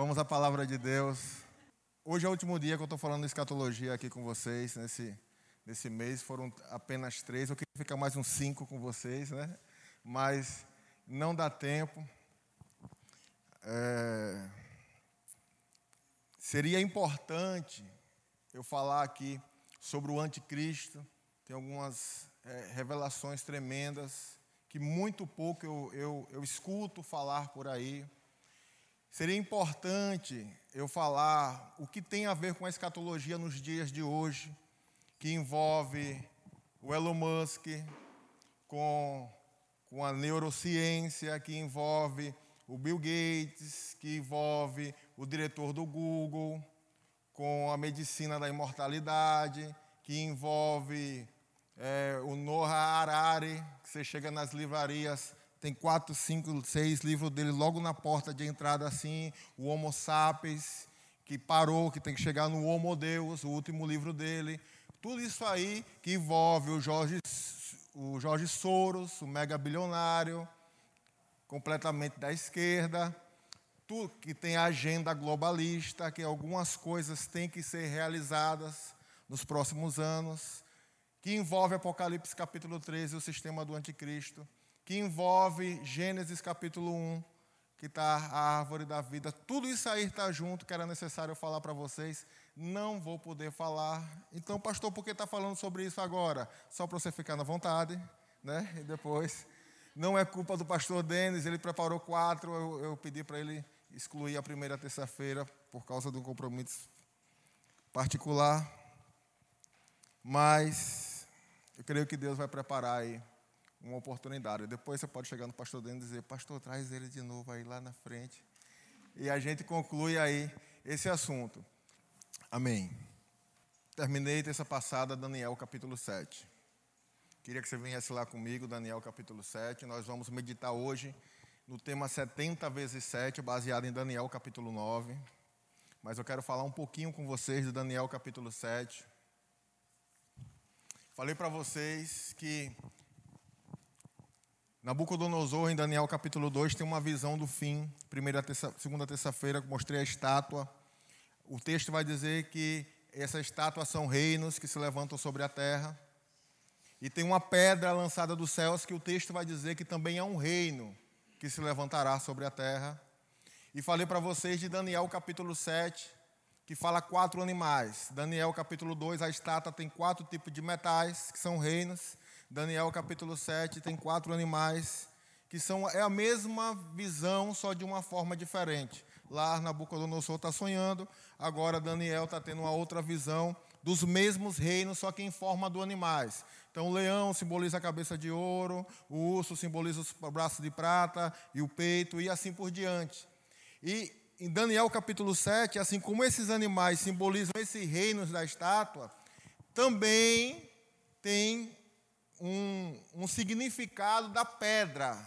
Vamos à palavra de Deus. Hoje é o último dia que eu estou falando escatologia aqui com vocês. Nesse, nesse mês foram apenas três. Eu queria ficar mais uns cinco com vocês, né? Mas não dá tempo. É... Seria importante eu falar aqui sobre o anticristo. Tem algumas é, revelações tremendas que muito pouco eu, eu, eu escuto falar por aí. Seria importante eu falar o que tem a ver com a escatologia nos dias de hoje, que envolve o Elon Musk com, com a neurociência, que envolve o Bill Gates, que envolve o diretor do Google, com a medicina da imortalidade, que envolve é, o Noah Harari, que você chega nas livrarias, tem quatro, cinco, seis livros dele logo na porta de entrada assim, o Homo Sapiens, que parou, que tem que chegar no Homo Deus, o último livro dele. Tudo isso aí que envolve o Jorge, o Jorge Soros, o mega bilionário, completamente da esquerda, tudo que tem a agenda globalista, que algumas coisas têm que ser realizadas nos próximos anos, que envolve Apocalipse capítulo 13, o sistema do anticristo que envolve Gênesis capítulo 1, que está a árvore da vida. Tudo isso aí está junto, que era necessário falar para vocês. Não vou poder falar. Então, pastor, por que está falando sobre isso agora? Só para você ficar na vontade, né? E depois. Não é culpa do pastor Denis, ele preparou quatro, eu, eu pedi para ele excluir a primeira terça-feira por causa de um compromisso particular. Mas eu creio que Deus vai preparar aí uma oportunidade. Depois você pode chegar no pastor dentro e dizer, pastor, traz ele de novo aí lá na frente. E a gente conclui aí esse assunto. Amém. Terminei terça passada Daniel capítulo 7. Queria que você viesse lá comigo, Daniel capítulo 7. Nós vamos meditar hoje no tema 70 vezes 7, baseado em Daniel capítulo 9. Mas eu quero falar um pouquinho com vocês de Daniel capítulo 7. Falei para vocês que Nabucodonosor, em Daniel capítulo 2, tem uma visão do fim. Primeira terça, segunda terça-feira, mostrei a estátua. O texto vai dizer que essas estátuas são reinos que se levantam sobre a terra. E tem uma pedra lançada dos céus que o texto vai dizer que também é um reino que se levantará sobre a terra. E falei para vocês de Daniel capítulo 7, que fala quatro animais. Daniel capítulo 2, a estátua tem quatro tipos de metais, que são reinos. Daniel capítulo 7 tem quatro animais que são é a mesma visão, só de uma forma diferente. Lá Nabucodonosor está sonhando, agora Daniel está tendo uma outra visão dos mesmos reinos, só que em forma de animais. Então, o leão simboliza a cabeça de ouro, o urso simboliza os braços de prata e o peito, e assim por diante. E em Daniel capítulo 7, assim como esses animais simbolizam esses reinos da estátua, também tem um, um significado da pedra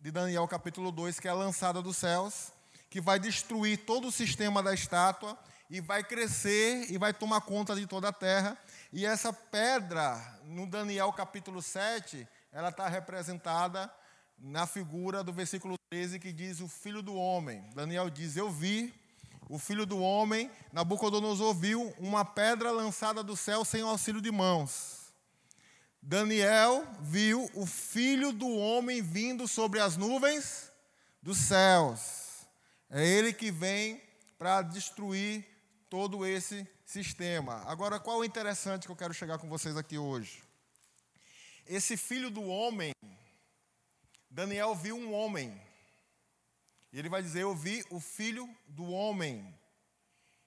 de Daniel capítulo 2, que é lançada dos céus, que vai destruir todo o sistema da estátua e vai crescer e vai tomar conta de toda a terra. E essa pedra, no Daniel capítulo 7, ela está representada na figura do versículo 13 que diz o filho do homem. Daniel diz: Eu vi o filho do homem, Nabucodonosor viu uma pedra lançada do céu sem auxílio de mãos. Daniel viu o filho do homem vindo sobre as nuvens dos céus. É ele que vem para destruir todo esse sistema. Agora, qual é o interessante que eu quero chegar com vocês aqui hoje? Esse filho do homem, Daniel viu um homem. E ele vai dizer: Eu vi o filho do homem.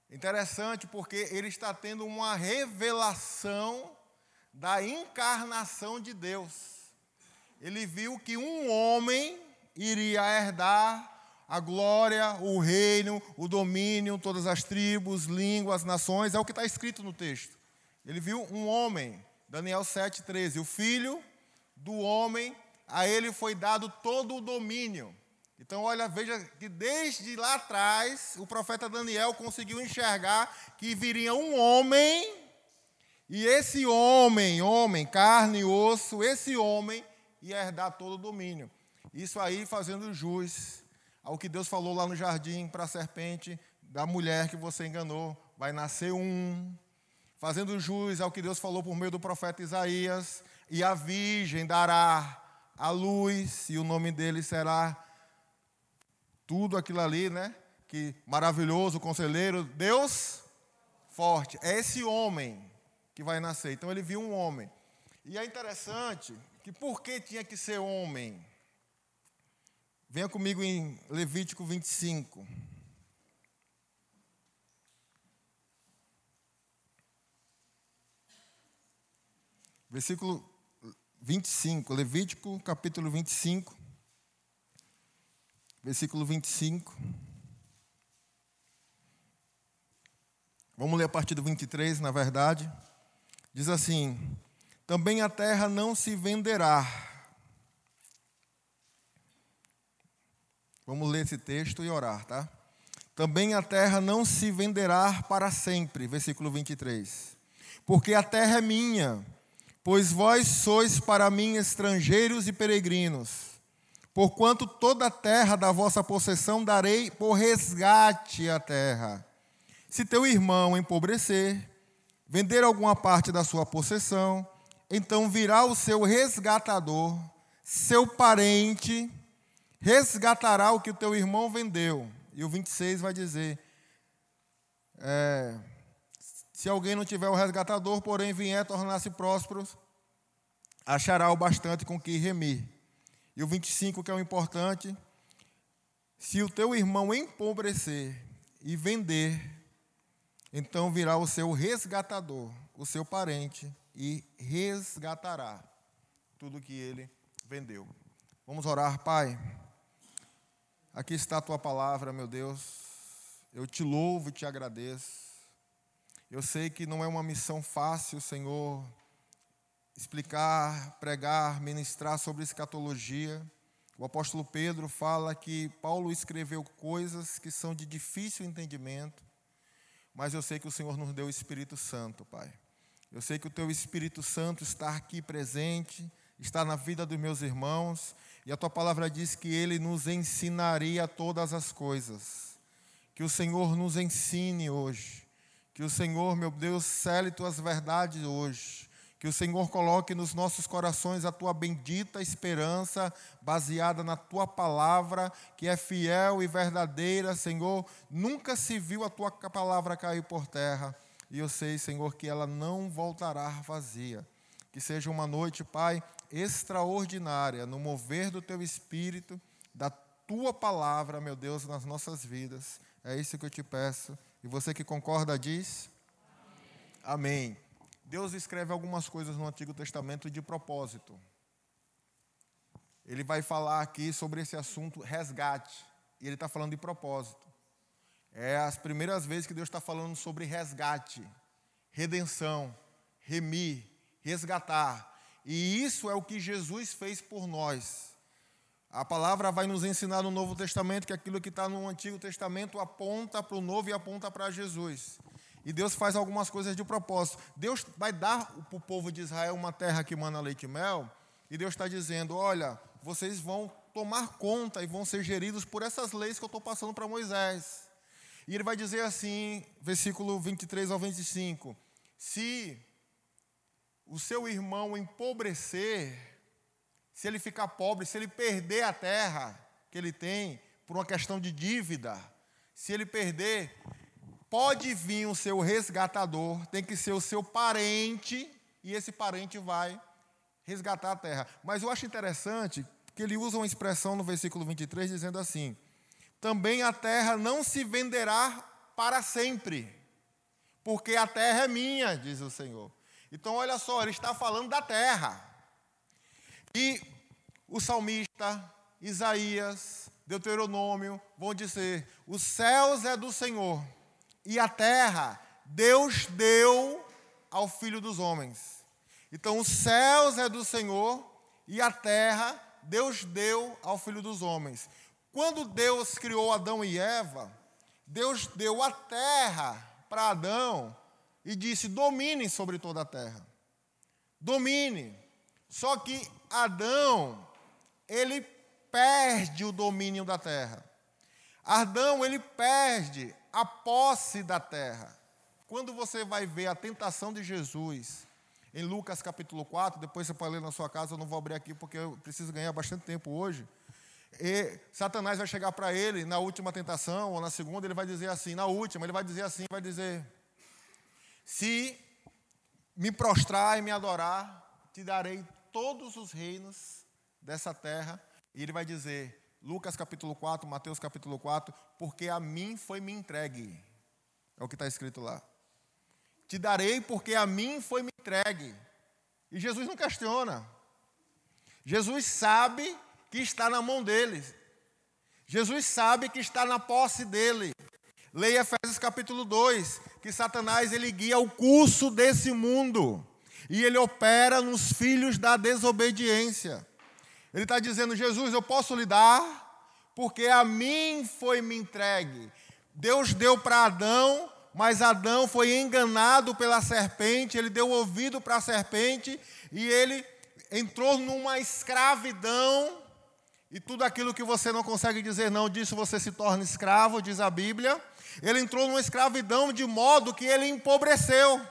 Interessante porque ele está tendo uma revelação da encarnação de Deus. Ele viu que um homem iria herdar a glória, o reino, o domínio, todas as tribos, línguas, nações, é o que está escrito no texto. Ele viu um homem, Daniel 7,13, o filho do homem, a ele foi dado todo o domínio. Então, olha, veja que desde lá atrás, o profeta Daniel conseguiu enxergar que viria um homem e esse homem, homem, carne e osso, esse homem ia herdar todo o domínio. Isso aí fazendo jus ao que Deus falou lá no jardim para a serpente, da mulher que você enganou, vai nascer um. Fazendo jus ao que Deus falou por meio do profeta Isaías, e a virgem dará a luz, e o nome dele será tudo aquilo ali, né? Que maravilhoso, conselheiro, Deus forte. É esse homem que vai nascer. Então ele viu um homem. E é interessante que por que tinha que ser homem? Venha comigo em Levítico 25. Versículo 25, Levítico capítulo 25, versículo 25. Vamos ler a partir do 23, na verdade. Diz assim: Também a terra não se venderá. Vamos ler esse texto e orar, tá? Também a terra não se venderá para sempre. Versículo 23. Porque a terra é minha Pois vós sois para mim estrangeiros e peregrinos. Porquanto toda a terra da vossa possessão darei por resgate à terra. Se teu irmão empobrecer, vender alguma parte da sua possessão, então virá o seu resgatador, seu parente, resgatará o que o teu irmão vendeu. E o 26 vai dizer: é, se alguém não tiver o resgatador, porém vier tornar-se próspero, achará o bastante com que remir. E o 25, que é o importante, se o teu irmão empobrecer e vender, então virá o seu resgatador, o seu parente, e resgatará tudo que ele vendeu. Vamos orar, Pai. Aqui está a tua palavra, meu Deus. Eu te louvo e te agradeço. Eu sei que não é uma missão fácil, Senhor, explicar, pregar, ministrar sobre escatologia. O apóstolo Pedro fala que Paulo escreveu coisas que são de difícil entendimento, mas eu sei que o Senhor nos deu o Espírito Santo, Pai. Eu sei que o Teu Espírito Santo está aqui presente, está na vida dos meus irmãos, e a Tua palavra diz que Ele nos ensinaria todas as coisas. Que o Senhor nos ensine hoje que o Senhor, meu Deus, cele tuas verdades hoje. Que o Senhor coloque nos nossos corações a tua bendita esperança, baseada na tua palavra, que é fiel e verdadeira, Senhor. Nunca se viu a tua palavra cair por terra. E eu sei, Senhor, que ela não voltará vazia. Que seja uma noite, Pai, extraordinária, no mover do teu espírito, da tua palavra, meu Deus, nas nossas vidas. É isso que eu te peço e você que concorda diz? Amém. Amém. Deus escreve algumas coisas no Antigo Testamento de propósito. Ele vai falar aqui sobre esse assunto resgate. E ele está falando de propósito. É as primeiras vezes que Deus está falando sobre resgate, redenção, remir, resgatar. E isso é o que Jesus fez por nós. A palavra vai nos ensinar no Novo Testamento que aquilo que está no Antigo Testamento aponta para o Novo e aponta para Jesus. E Deus faz algumas coisas de propósito. Deus vai dar para o povo de Israel uma terra que mana leite e mel. E Deus está dizendo: olha, vocês vão tomar conta e vão ser geridos por essas leis que eu estou passando para Moisés. E ele vai dizer assim, versículo 23 ao 25: Se o seu irmão empobrecer, se ele ficar pobre, se ele perder a terra que ele tem por uma questão de dívida, se ele perder, pode vir o seu resgatador, tem que ser o seu parente, e esse parente vai resgatar a terra. Mas eu acho interessante que ele usa uma expressão no versículo 23 dizendo assim: Também a terra não se venderá para sempre, porque a terra é minha, diz o Senhor. Então, olha só, ele está falando da terra. E o salmista, Isaías, Deuteronômio vão dizer: os céus é do Senhor e a terra Deus deu ao filho dos homens. Então, os céus é do Senhor e a terra Deus deu ao filho dos homens. Quando Deus criou Adão e Eva, Deus deu a terra para Adão e disse: domine sobre toda a terra. Domine. Só que Adão, ele perde o domínio da terra. Adão, ele perde a posse da terra. Quando você vai ver a tentação de Jesus em Lucas capítulo 4, depois você pode ler na sua casa, eu não vou abrir aqui porque eu preciso ganhar bastante tempo hoje. E Satanás vai chegar para ele na última tentação, ou na segunda, ele vai dizer assim, na última, ele vai dizer assim, vai dizer: Se me prostrar e me adorar, te darei todos os reinos dessa terra. E ele vai dizer, Lucas capítulo 4, Mateus capítulo 4, porque a mim foi me entregue. É o que está escrito lá. Te darei porque a mim foi me entregue. E Jesus não questiona. Jesus sabe que está na mão dele. Jesus sabe que está na posse dele. Leia Efésios capítulo 2, que Satanás ele guia o curso desse mundo. E ele opera nos filhos da desobediência. Ele está dizendo, Jesus, eu posso lhe dar, porque a mim foi me entregue. Deus deu para Adão mas Adão foi enganado pela serpente, ele deu ouvido para a serpente e ele entrou numa escravidão. E tudo aquilo que você não consegue dizer não, disso você se torna escravo, diz a Bíblia. Ele entrou numa escravidão de modo que ele empobreceu.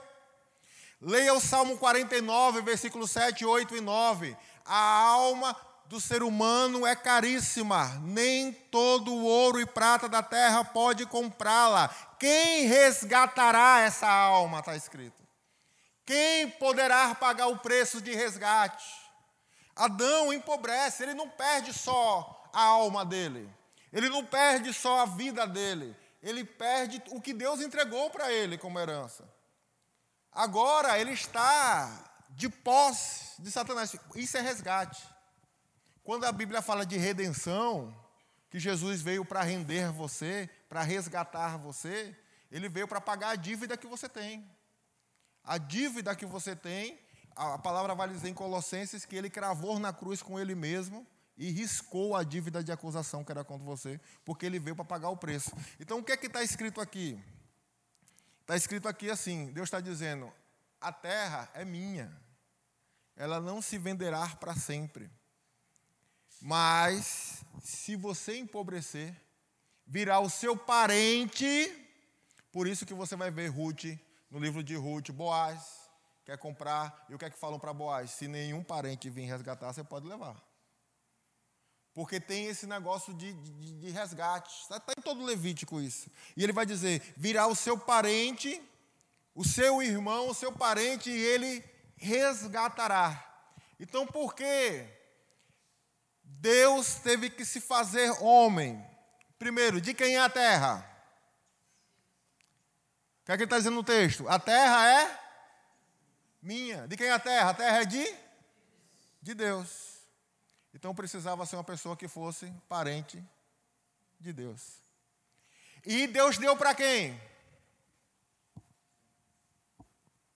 Leia o Salmo 49, versículos 7, 8 e 9. A alma do ser humano é caríssima, nem todo o ouro e prata da terra pode comprá-la. Quem resgatará essa alma? Está escrito. Quem poderá pagar o preço de resgate? Adão empobrece, ele não perde só a alma dele, ele não perde só a vida dele, ele perde o que Deus entregou para ele como herança. Agora ele está de posse de Satanás. Isso é resgate. Quando a Bíblia fala de redenção, que Jesus veio para render você, para resgatar você, ele veio para pagar a dívida que você tem. A dívida que você tem, a palavra vai dizer em Colossenses que ele cravou na cruz com ele mesmo e riscou a dívida de acusação que era contra você, porque ele veio para pagar o preço. Então o que é que está escrito aqui? Está escrito aqui assim: Deus está dizendo, a terra é minha, ela não se venderá para sempre. Mas, se você empobrecer, virá o seu parente. Por isso que você vai ver Ruth, no livro de Ruth, Boaz, quer comprar. E o que é que falam para Boaz? Se nenhum parente vir resgatar, você pode levar. Porque tem esse negócio de, de, de resgate. Está tá em todo Levítico isso. E ele vai dizer: virá o seu parente, o seu irmão, o seu parente, e ele resgatará. Então, por quê? Deus teve que se fazer homem. Primeiro, de quem é a terra? O que é que está dizendo no texto? A terra é minha. De quem é a terra? A terra é de? De Deus. Então precisava ser uma pessoa que fosse parente de Deus. E Deus deu para quem?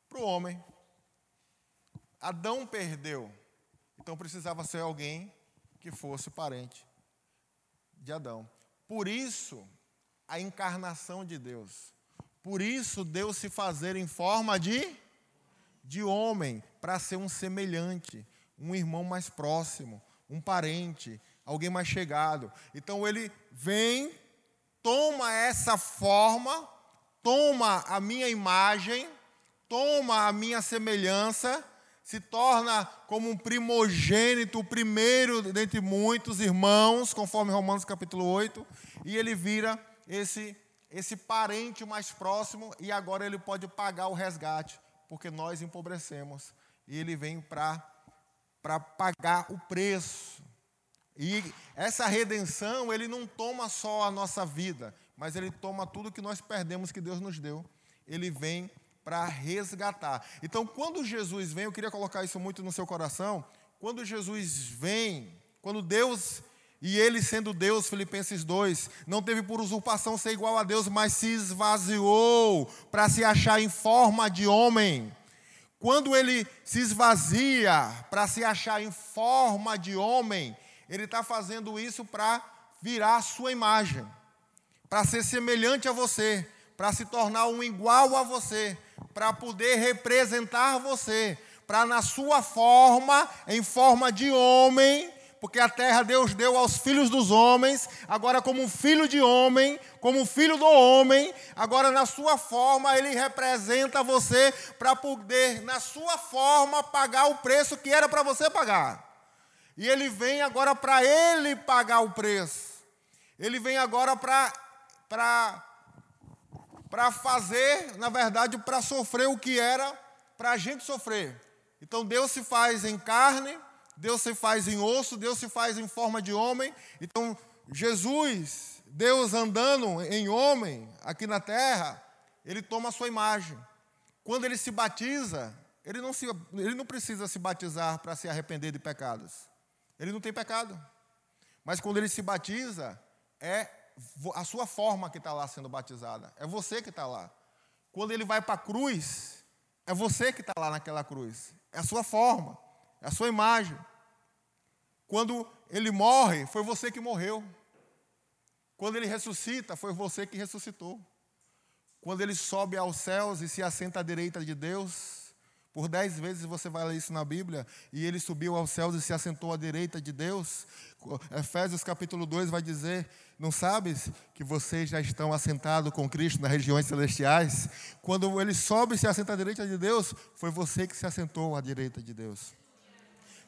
Para o homem. Adão perdeu. Então precisava ser alguém que fosse parente de Adão. Por isso, a encarnação de Deus. Por isso, Deus se fazer em forma de, de homem, para ser um semelhante, um irmão mais próximo, um parente, alguém mais chegado. Então, ele vem, toma essa forma, toma a minha imagem, toma a minha semelhança se torna como um primogênito, o primeiro dentre muitos irmãos, conforme Romanos capítulo 8, e ele vira esse esse parente mais próximo e agora ele pode pagar o resgate, porque nós empobrecemos e ele vem para para pagar o preço. E essa redenção, ele não toma só a nossa vida, mas ele toma tudo que nós perdemos que Deus nos deu. Ele vem para resgatar. Então, quando Jesus vem, eu queria colocar isso muito no seu coração. Quando Jesus vem, quando Deus e ele sendo Deus, Filipenses 2, não teve por usurpação ser igual a Deus, mas se esvaziou para se achar em forma de homem. Quando ele se esvazia para se achar em forma de homem, ele está fazendo isso para virar a sua imagem, para ser semelhante a você, para se tornar um igual a você, para poder representar você, para na sua forma, em forma de homem, porque a terra Deus deu aos filhos dos homens, agora como filho de homem, como filho do homem, agora na sua forma ele representa você para poder, na sua forma, pagar o preço que era para você pagar. E ele vem agora para ele pagar o preço. Ele vem agora para para fazer, na verdade, para sofrer o que era para a gente sofrer. Então Deus se faz em carne, Deus se faz em osso, Deus se faz em forma de homem. Então Jesus, Deus andando em homem aqui na terra, ele toma a sua imagem. Quando ele se batiza, ele não, se, ele não precisa se batizar para se arrepender de pecados. Ele não tem pecado. Mas quando ele se batiza, é a sua forma que está lá sendo batizada. É você que está lá. Quando ele vai para a cruz, é você que está lá naquela cruz. É a sua forma, é a sua imagem. Quando ele morre, foi você que morreu. Quando ele ressuscita, foi você que ressuscitou. Quando ele sobe aos céus e se assenta à direita de Deus, por dez vezes você vai ler isso na Bíblia, e ele subiu aos céus e se assentou à direita de Deus. Efésios capítulo 2 vai dizer: Não sabes que vocês já estão assentados com Cristo nas regiões celestiais? Quando ele sobe e se assenta à direita de Deus, foi você que se assentou à direita de Deus.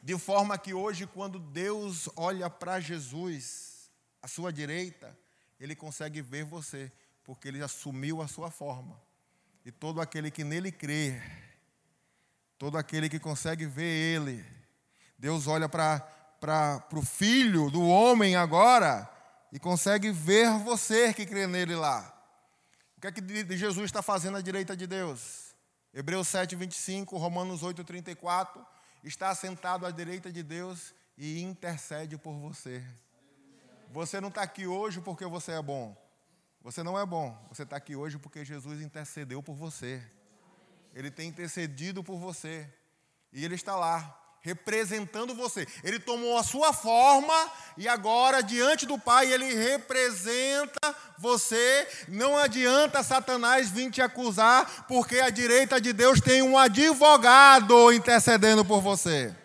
De forma que hoje, quando Deus olha para Jesus, à sua direita, ele consegue ver você, porque ele assumiu a sua forma. E todo aquele que nele crê, todo aquele que consegue ver Ele. Deus olha para o filho do homem agora e consegue ver você que crê nele lá. O que é que Jesus está fazendo à direita de Deus? Hebreus 7, 25, Romanos 8, 34. Está sentado à direita de Deus e intercede por você. Você não está aqui hoje porque você é bom. Você não é bom. Você está aqui hoje porque Jesus intercedeu por você. Ele tem intercedido por você. E ele está lá, representando você. Ele tomou a sua forma e agora, diante do Pai, ele representa você. Não adianta Satanás vir te acusar, porque a direita de Deus tem um advogado intercedendo por você.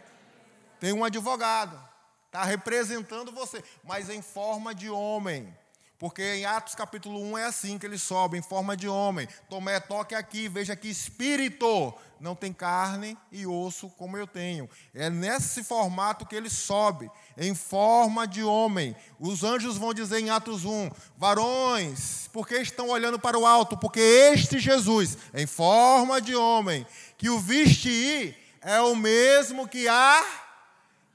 Tem um advogado, está representando você, mas em forma de homem. Porque em Atos capítulo 1 é assim que ele sobe, em forma de homem. Tomé, toque aqui, veja que espírito não tem carne e osso como eu tenho. É nesse formato que ele sobe, em forma de homem. Os anjos vão dizer em Atos 1: varões, por que estão olhando para o alto? Porque este Jesus, em forma de homem, que o viste ir, é o mesmo que há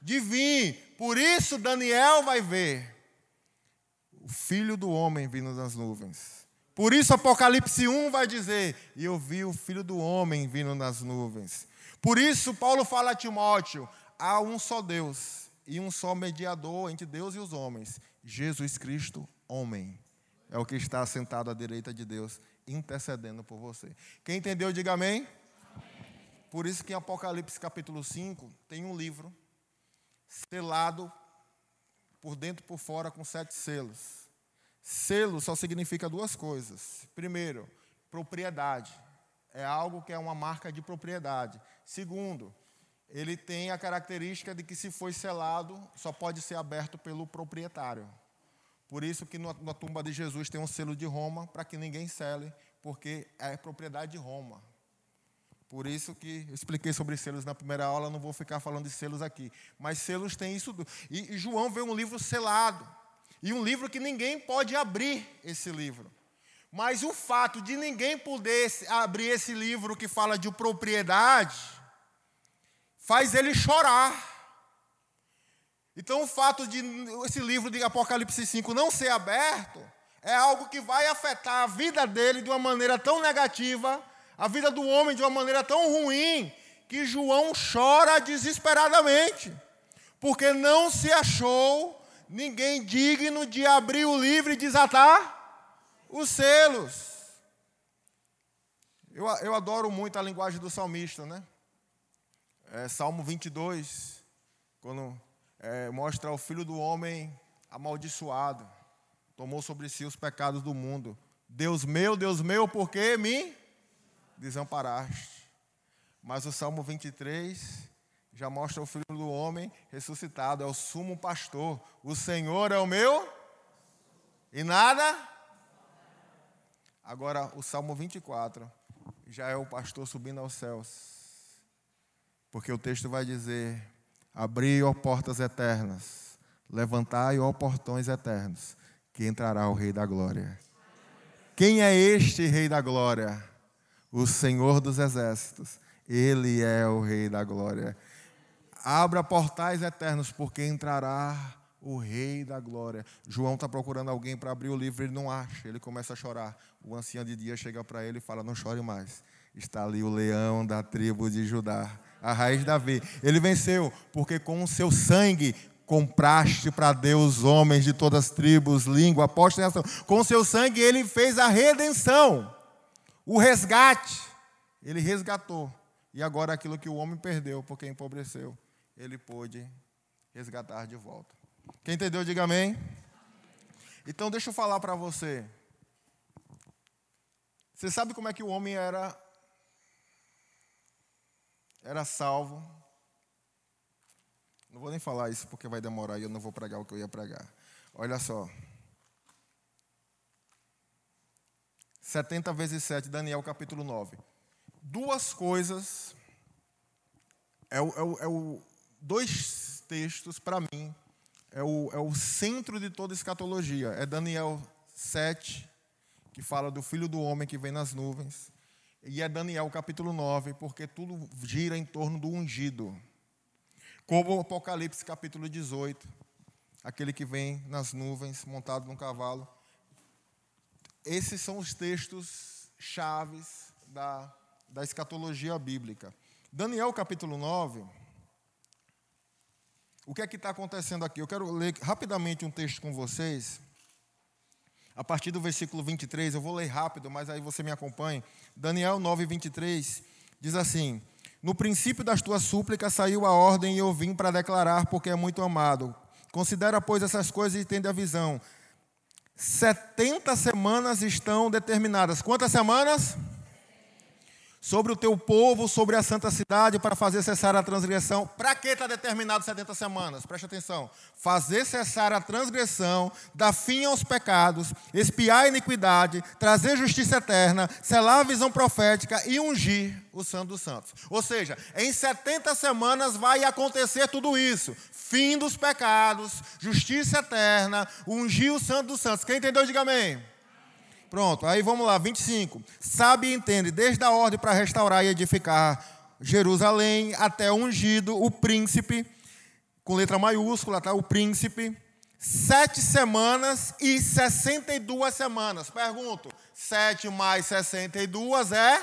de vir. Por isso Daniel vai ver o filho do homem vindo das nuvens. Por isso Apocalipse 1 vai dizer: E eu vi o filho do homem vindo nas nuvens. Por isso Paulo fala a Timóteo: há um só Deus e um só mediador entre Deus e os homens, Jesus Cristo, homem. É o que está sentado à direita de Deus, intercedendo por você. Quem entendeu, diga amém. Por isso que em Apocalipse capítulo 5 tem um livro selado por dentro e por fora com sete selos. Selo só significa duas coisas. Primeiro, propriedade. É algo que é uma marca de propriedade. Segundo, ele tem a característica de que se foi selado, só pode ser aberto pelo proprietário. Por isso que na tumba de Jesus tem um selo de Roma, para que ninguém sele, porque é propriedade de Roma. Por isso que expliquei sobre selos na primeira aula, não vou ficar falando de selos aqui. Mas selos tem isso. E, e João vê um livro selado. E um livro que ninguém pode abrir esse livro. Mas o fato de ninguém poder abrir esse livro que fala de propriedade, faz ele chorar. Então, o fato de esse livro de Apocalipse 5 não ser aberto, é algo que vai afetar a vida dele de uma maneira tão negativa a vida do homem de uma maneira tão ruim que João chora desesperadamente, porque não se achou ninguém digno de abrir o livro e desatar os selos. Eu, eu adoro muito a linguagem do salmista, né? É, Salmo 22, quando é, mostra o filho do homem amaldiçoado, tomou sobre si os pecados do mundo. Deus meu, Deus meu, por que me desamparaste. Mas o Salmo 23 já mostra o Filho do Homem ressuscitado, é o sumo pastor. O Senhor é o meu e nada. Agora, o Salmo 24 já é o pastor subindo aos céus. Porque o texto vai dizer: Abri, ó portas eternas, levantai, ó portões eternos, que entrará o Rei da Glória. Quem é este Rei da Glória? O Senhor dos Exércitos. Ele é o Rei da Glória. Abra portais eternos, porque entrará o Rei da Glória. João está procurando alguém para abrir o livro, ele não acha, ele começa a chorar. O ancião de dia chega para ele e fala: Não chore mais. Está ali o leão da tribo de Judá, a raiz de Davi. Ele venceu, porque com o seu sangue compraste para Deus homens de todas as tribos, língua, aposta e nação. Com seu sangue ele fez a redenção, o resgate. Ele resgatou. E agora aquilo que o homem perdeu, porque empobreceu, ele pôde resgatar de volta. Quem entendeu, diga amém. Então, deixa eu falar para você. Você sabe como é que o homem era era salvo? Não vou nem falar isso porque vai demorar e eu não vou pregar o que eu ia pregar. Olha só. 70 vezes 7, Daniel capítulo 9. Duas coisas, é o, é o, é o dois textos para mim é o, é o centro de toda escatologia. É Daniel 7, que fala do filho do homem que vem nas nuvens. E é Daniel capítulo 9, porque tudo gira em torno do ungido. Como o Apocalipse capítulo 18, aquele que vem nas nuvens, montado num cavalo. Esses são os textos chaves da, da escatologia bíblica. Daniel capítulo 9 o que é que está acontecendo aqui? Eu quero ler rapidamente um texto com vocês. A partir do versículo 23, eu vou ler rápido, mas aí você me acompanhe. Daniel 9, 23 diz assim: No princípio das tuas súplicas saiu a ordem e eu vim para declarar, porque é muito amado. Considera, pois, essas coisas e tende a visão. 70 semanas estão determinadas. Quantas semanas? Sobre o teu povo, sobre a santa cidade, para fazer cessar a transgressão. Para que está determinado 70 semanas? Preste atenção. Fazer cessar a transgressão, dar fim aos pecados, espiar a iniquidade, trazer justiça eterna, selar a visão profética e ungir o Santo dos Santos. Ou seja, em 70 semanas vai acontecer tudo isso. Fim dos pecados, justiça eterna, ungir o Santo dos Santos. Quem entendeu, diga amém. Pronto, aí vamos lá, 25. Sabe e entende, desde a ordem para restaurar e edificar Jerusalém até o ungido, o príncipe, com letra maiúscula, tá? O príncipe. Sete semanas e 62 semanas. Pergunto, sete mais 62 é?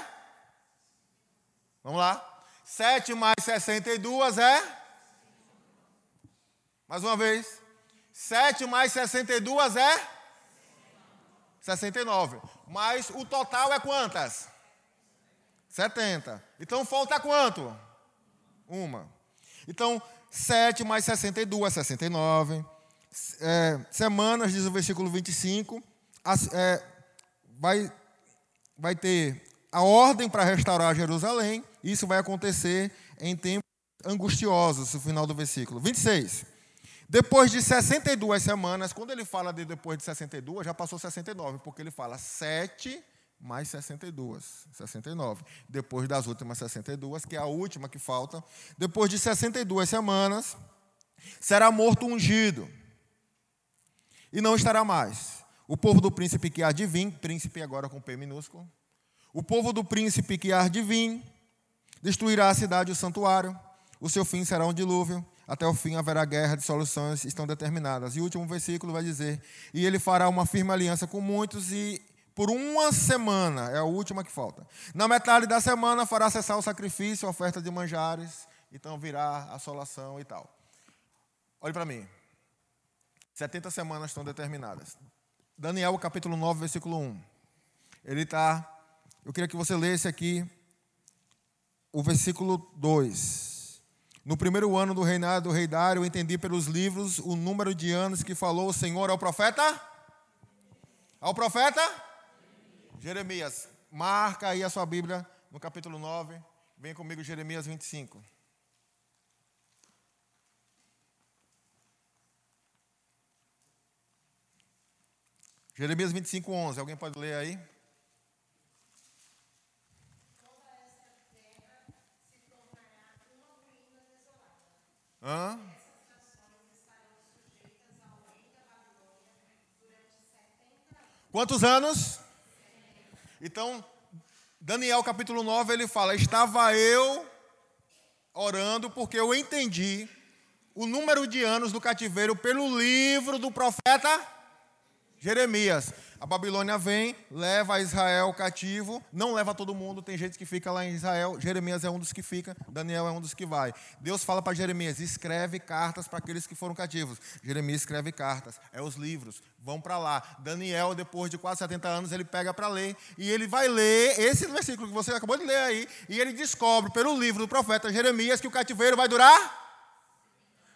Vamos lá. Sete mais 62 é? Mais uma vez. Sete mais 62 é? 69. Mas o total é quantas? 70. Então falta quanto? Uma. Então, 7 mais 62, 69. É, semanas, diz o versículo 25. As, é, vai, vai ter a ordem para restaurar Jerusalém. Isso vai acontecer em tempos angustiosos, no final do versículo. 26. Depois de 62 semanas, quando ele fala de depois de 62, já passou 69, porque ele fala 7 mais 62, 69. Depois das últimas 62, que é a última que falta, depois de 62 semanas, será morto ungido. E não estará mais. O povo do príncipe que há de vir, príncipe agora com P minúsculo. O povo do príncipe que há de vir destruirá a cidade e o santuário. O seu fim será um dilúvio até o fim haverá guerra, dissoluções estão determinadas. E o último versículo vai dizer: E ele fará uma firme aliança com muitos, e por uma semana, é a última que falta. Na metade da semana fará cessar o sacrifício, a oferta de manjares, então virá a assolação e tal. Olhe para mim. 70 semanas estão determinadas. Daniel, capítulo 9, versículo 1. Ele está. Eu queria que você lesse aqui o versículo 2. No primeiro ano do reinado do rei Dário, entendi pelos livros o número de anos que falou o Senhor ao profeta. Ao profeta? Jeremias. Marca aí a sua Bíblia no capítulo 9. Vem comigo, Jeremias 25. Jeremias 25, 11. Alguém pode ler aí? Hã? Quantos anos? Então, Daniel capítulo 9, ele fala: Estava eu orando porque eu entendi o número de anos do cativeiro pelo livro do profeta Jeremias. A Babilônia vem, leva Israel cativo, não leva todo mundo, tem gente que fica lá em Israel. Jeremias é um dos que fica, Daniel é um dos que vai. Deus fala para Jeremias: escreve cartas para aqueles que foram cativos. Jeremias escreve cartas, é os livros, vão para lá. Daniel, depois de quase 70 anos, ele pega para ler e ele vai ler esse versículo que você acabou de ler aí, e ele descobre pelo livro do profeta Jeremias que o cativeiro vai durar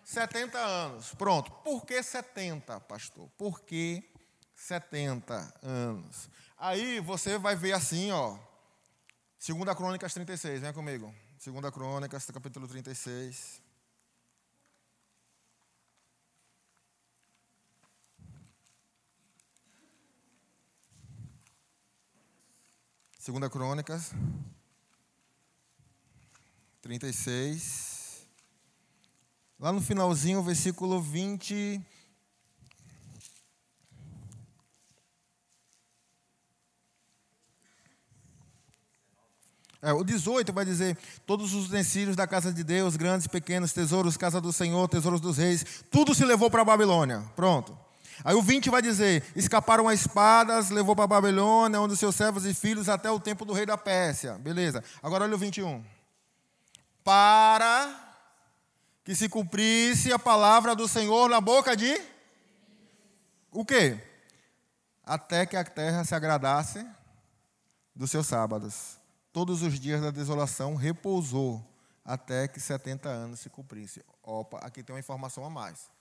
70 anos. Pronto. Por que 70, pastor? Por que 70 anos. Aí você vai ver assim, ó. Segunda Crônicas 36, vem comigo. Segunda Crônicas, capítulo 36. Segunda Crônicas 36. Lá no finalzinho, versículo 20 É, o 18 vai dizer: todos os utensílios da casa de Deus, grandes pequenos, tesouros, casa do Senhor, tesouros dos reis, tudo se levou para a Babilônia. Pronto. Aí o 20 vai dizer: escaparam as espadas, levou para a Babilônia, onde seus servos e filhos, até o tempo do rei da Pérsia. Beleza. Agora olha o 21. Para que se cumprisse a palavra do Senhor na boca de. O quê? Até que a terra se agradasse dos seus sábados todos os dias da desolação repousou até que 70 anos se cumprisse. Opa, aqui tem uma informação a mais.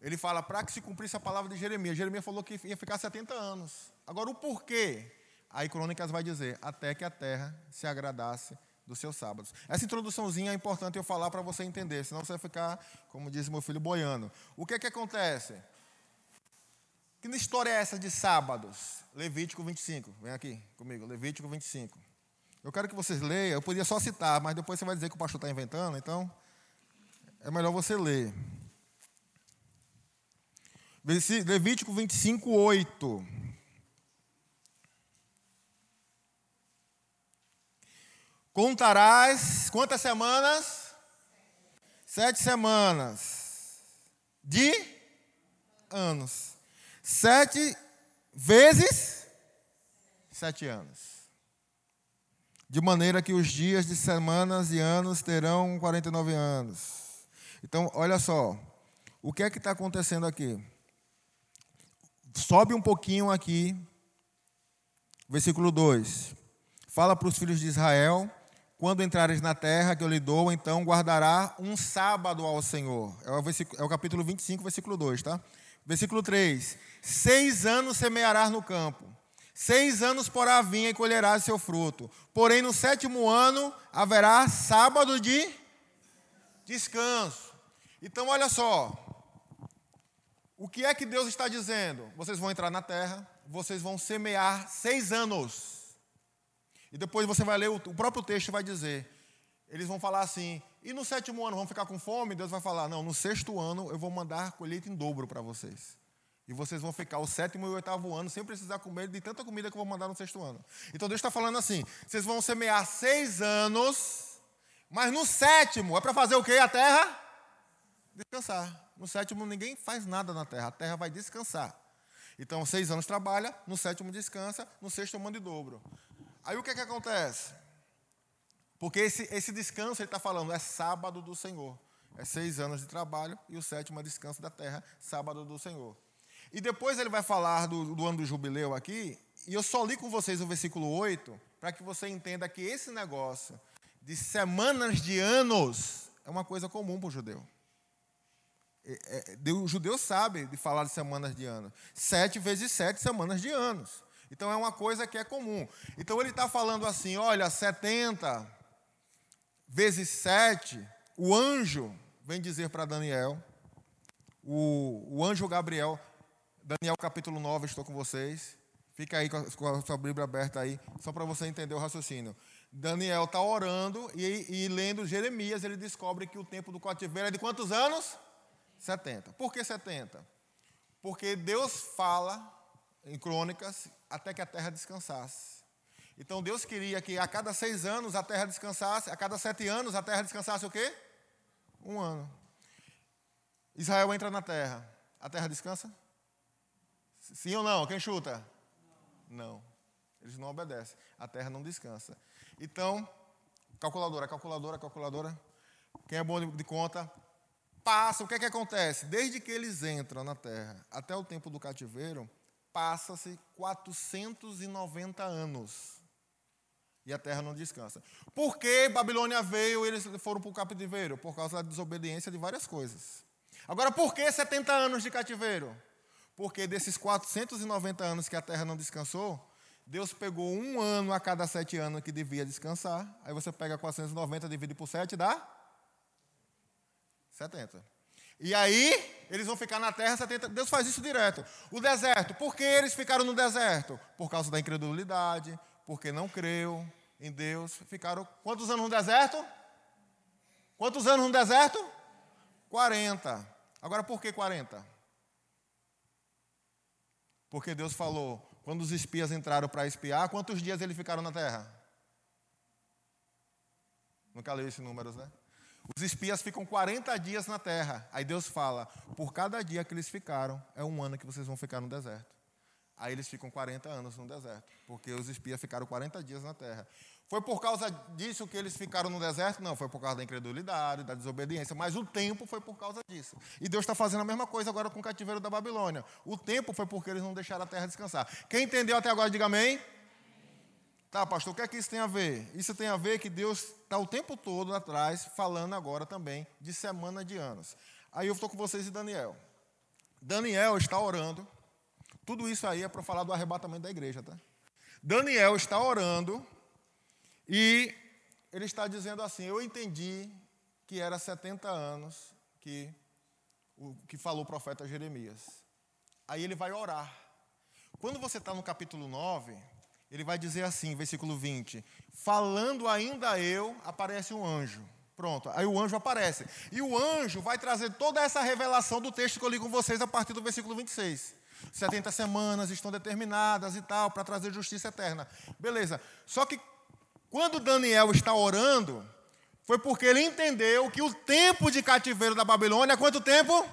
Ele fala para que se cumprisse a palavra de Jeremias. Jeremias falou que ia ficar 70 anos. Agora, o porquê? Aí Crônicas vai dizer: até que a terra se agradasse dos seus sábados. Essa introduçãozinha é importante eu falar para você entender, senão você vai ficar, como diz meu filho, boiando. O que é que acontece? Que história é essa de sábados? Levítico 25. Vem aqui comigo, Levítico 25. Eu quero que vocês leiam. Eu podia só citar, mas depois você vai dizer que o pastor está inventando, então é melhor você ler. Levítico 25, 8. Contarás quantas semanas? Sete semanas. De anos. Sete vezes sete anos de maneira que os dias de semanas e anos terão 49 anos. Então, olha só, o que é que está acontecendo aqui? Sobe um pouquinho aqui, versículo 2. Fala para os filhos de Israel: quando entrares na terra que eu lhe dou, então guardará um sábado ao Senhor. É o, é o capítulo 25, versículo 2, tá? Versículo 3: Seis anos semearás no campo Seis anos porá a vinha e colherá seu fruto. Porém, no sétimo ano haverá sábado de descanso. Então, olha só. O que é que Deus está dizendo? Vocês vão entrar na terra, vocês vão semear seis anos. E depois você vai ler, o próprio texto vai dizer. Eles vão falar assim, e no sétimo ano vão ficar com fome? Deus vai falar, não, no sexto ano eu vou mandar colheita em dobro para vocês. E vocês vão ficar o sétimo e o oitavo ano sem precisar comer de tanta comida que eu vou mandar no sexto ano. Então Deus está falando assim: vocês vão semear seis anos, mas no sétimo é para fazer o quê? A terra? Descansar. No sétimo ninguém faz nada na terra, a terra vai descansar. Então, seis anos trabalha, no sétimo descansa, no sexto manda de dobro. Aí o que, é que acontece? Porque esse, esse descanso, ele está falando, é sábado do Senhor. É seis anos de trabalho e o sétimo é descanso da terra, sábado do Senhor. E depois ele vai falar do, do ano do jubileu aqui, e eu só li com vocês o versículo 8, para que você entenda que esse negócio de semanas de anos é uma coisa comum para o judeu. É, é, o judeu sabe de falar de semanas de anos. Sete vezes sete semanas de anos. Então é uma coisa que é comum. Então ele está falando assim: olha, 70 vezes 7, o anjo vem dizer para Daniel, o, o anjo Gabriel, Daniel capítulo 9, estou com vocês. Fica aí com a sua Bíblia aberta aí, só para você entender o raciocínio. Daniel está orando e, e, lendo Jeremias, ele descobre que o tempo do cativeiro é de quantos anos? 70. Por que 70? Porque Deus fala em crônicas até que a terra descansasse. Então Deus queria que a cada seis anos a terra descansasse, a cada sete anos a terra descansasse o quê? Um ano. Israel entra na terra. A terra descansa? Sim ou não? Quem chuta? Não. Eles não obedecem. A terra não descansa. Então, calculadora, calculadora, calculadora. Quem é bom de conta? Passa, o que é que acontece? Desde que eles entram na terra até o tempo do cativeiro, passa-se 490 anos. E a terra não descansa. Por que Babilônia veio e eles foram para o cativeiro? Por causa da desobediência de várias coisas. Agora, por que 70 anos de cativeiro? Porque desses 490 anos que a terra não descansou, Deus pegou um ano a cada sete anos que devia descansar. Aí você pega 490, divide por 7, dá 70. E aí, eles vão ficar na terra 70. Deus faz isso direto. O deserto, por que eles ficaram no deserto? Por causa da incredulidade, porque não creu em Deus. Ficaram quantos anos no deserto? Quantos anos no deserto? 40. Agora por que 40? Porque Deus falou, quando os espias entraram para espiar, quantos dias eles ficaram na terra? Nunca leu esses números, né? Os espias ficam 40 dias na terra. Aí Deus fala: por cada dia que eles ficaram, é um ano que vocês vão ficar no deserto. Aí eles ficam 40 anos no deserto, porque os espias ficaram 40 dias na terra. Foi por causa disso que eles ficaram no deserto? Não, foi por causa da incredulidade, da desobediência, mas o tempo foi por causa disso. E Deus está fazendo a mesma coisa agora com o cativeiro da Babilônia. O tempo foi porque eles não deixaram a terra descansar. Quem entendeu até agora, diga amém. Tá, pastor, o que é que isso tem a ver? Isso tem a ver que Deus está o tempo todo atrás, falando agora também de semana de anos. Aí eu estou com vocês e Daniel. Daniel está orando. Tudo isso aí é para falar do arrebatamento da igreja, tá? Daniel está orando e ele está dizendo assim: Eu entendi que era 70 anos que, o, que falou o profeta Jeremias. Aí ele vai orar. Quando você está no capítulo 9, ele vai dizer assim, versículo 20: Falando ainda eu, aparece um anjo. Pronto, aí o anjo aparece. E o anjo vai trazer toda essa revelação do texto que eu li com vocês a partir do versículo 26. 70 semanas estão determinadas e tal, para trazer justiça eterna. Beleza. Só que quando Daniel está orando, foi porque ele entendeu que o tempo de cativeiro da Babilônia é quanto tempo?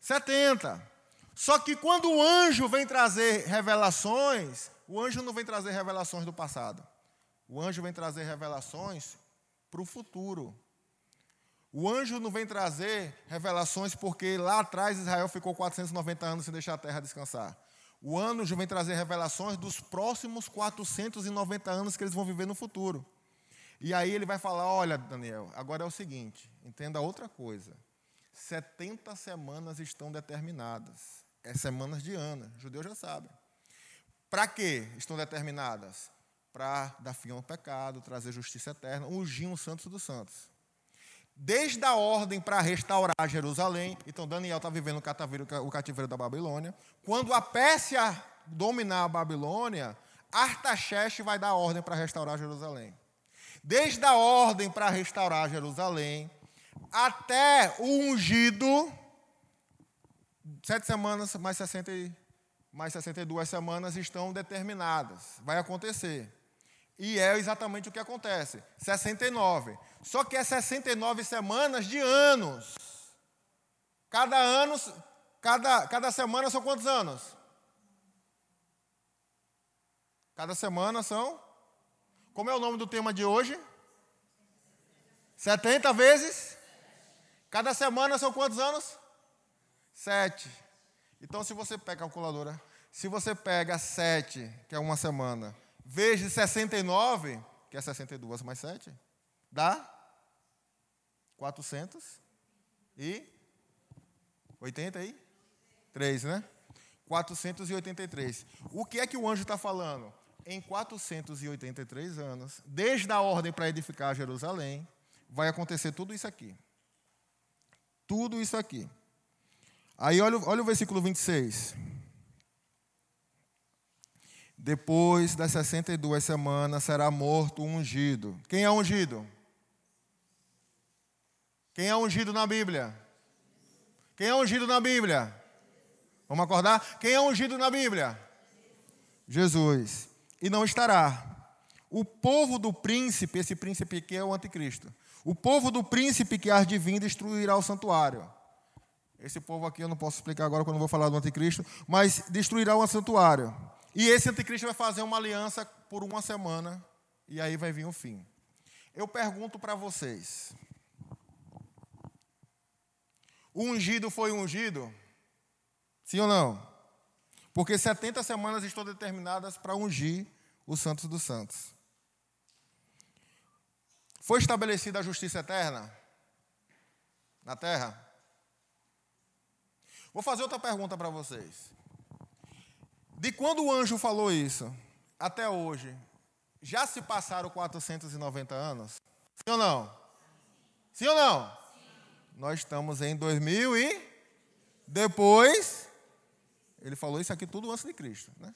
70. Só que quando o anjo vem trazer revelações, o anjo não vem trazer revelações do passado. O anjo vem trazer revelações para o futuro. O anjo não vem trazer revelações porque lá atrás Israel ficou 490 anos sem deixar a terra descansar. O anjo vem trazer revelações dos próximos 490 anos que eles vão viver no futuro. E aí ele vai falar: olha, Daniel, agora é o seguinte, entenda outra coisa. 70 semanas estão determinadas. É semanas de ano, os judeus já sabem. Para que estão determinadas? Para dar fim ao pecado, trazer justiça eterna, ungir os santos dos santos desde a ordem para restaurar Jerusalém. Então, Daniel está vivendo o cativeiro, o cativeiro da Babilônia. Quando a Pérsia dominar a Babilônia, Artaxerxes vai dar ordem para restaurar Jerusalém. Desde a ordem para restaurar Jerusalém até o ungido, sete semanas mais, 60, mais 62 semanas estão determinadas. Vai acontecer. E é exatamente o que acontece. 69. Só que é 69 semanas de anos. Cada ano, cada, cada semana são quantos anos? Cada semana são. Como é o nome do tema de hoje? 70 vezes? Cada semana são quantos anos? Sete. Então, se você pega calculadora, se você pega sete, que é uma semana, vezes 69, que é 62 mais 7, dá 483, né? 483. O que é que o anjo está falando? Em 483 anos, desde a ordem para edificar Jerusalém, vai acontecer tudo isso aqui. Tudo isso aqui. Aí olha, olha o versículo 26. Depois das 62 semanas será morto ungido. Quem é ungido? Quem é ungido na Bíblia? Quem é ungido na Bíblia? Vamos acordar? Quem é ungido na Bíblia? Jesus. E não estará. O povo do príncipe, esse príncipe aqui é o anticristo. O povo do príncipe que há de vir destruirá o santuário. Esse povo aqui eu não posso explicar agora quando eu vou falar do anticristo, mas destruirá o santuário. E esse anticristo vai fazer uma aliança por uma semana e aí vai vir o fim. Eu pergunto para vocês: o ungido foi ungido? Sim ou não? Porque 70 semanas estão determinadas para ungir os santos dos santos. Foi estabelecida a justiça eterna na terra? Vou fazer outra pergunta para vocês. De quando o anjo falou isso até hoje, já se passaram 490 anos? Sim ou não? Sim ou não? Sim. Nós estamos em 2000 e depois ele falou isso aqui tudo antes de Cristo, né?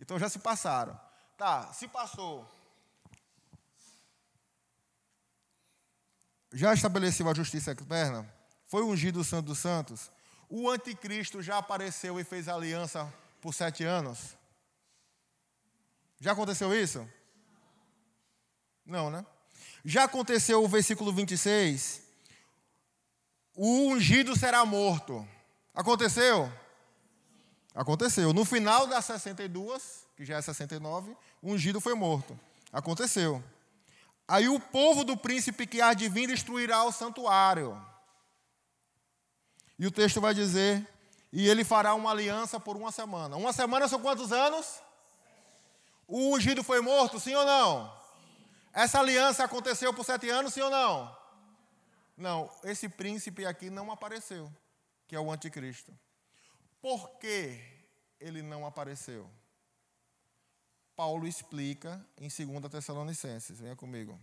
Então já se passaram. Tá, se passou. Já estabeleceu a justiça eterna? Foi ungido o Santo dos Santos? O anticristo já apareceu e fez aliança por sete anos? Já aconteceu isso? Não, né? Já aconteceu o versículo 26? O ungido será morto. Aconteceu? Aconteceu. No final das 62, que já é 69, o ungido foi morto. Aconteceu. Aí o povo do príncipe que há de vir destruirá o santuário. E o texto vai dizer: e ele fará uma aliança por uma semana. Uma semana são quantos anos? O ungido foi morto, sim ou não? Sim. Essa aliança aconteceu por sete anos, sim ou não? Não, esse príncipe aqui não apareceu, que é o anticristo. Por que ele não apareceu? Paulo explica em 2 Tessalonicenses. Venha comigo.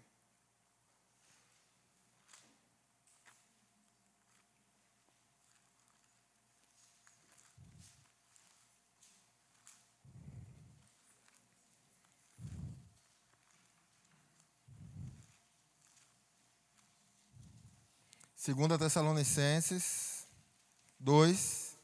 Segunda Tessalonicenses 2.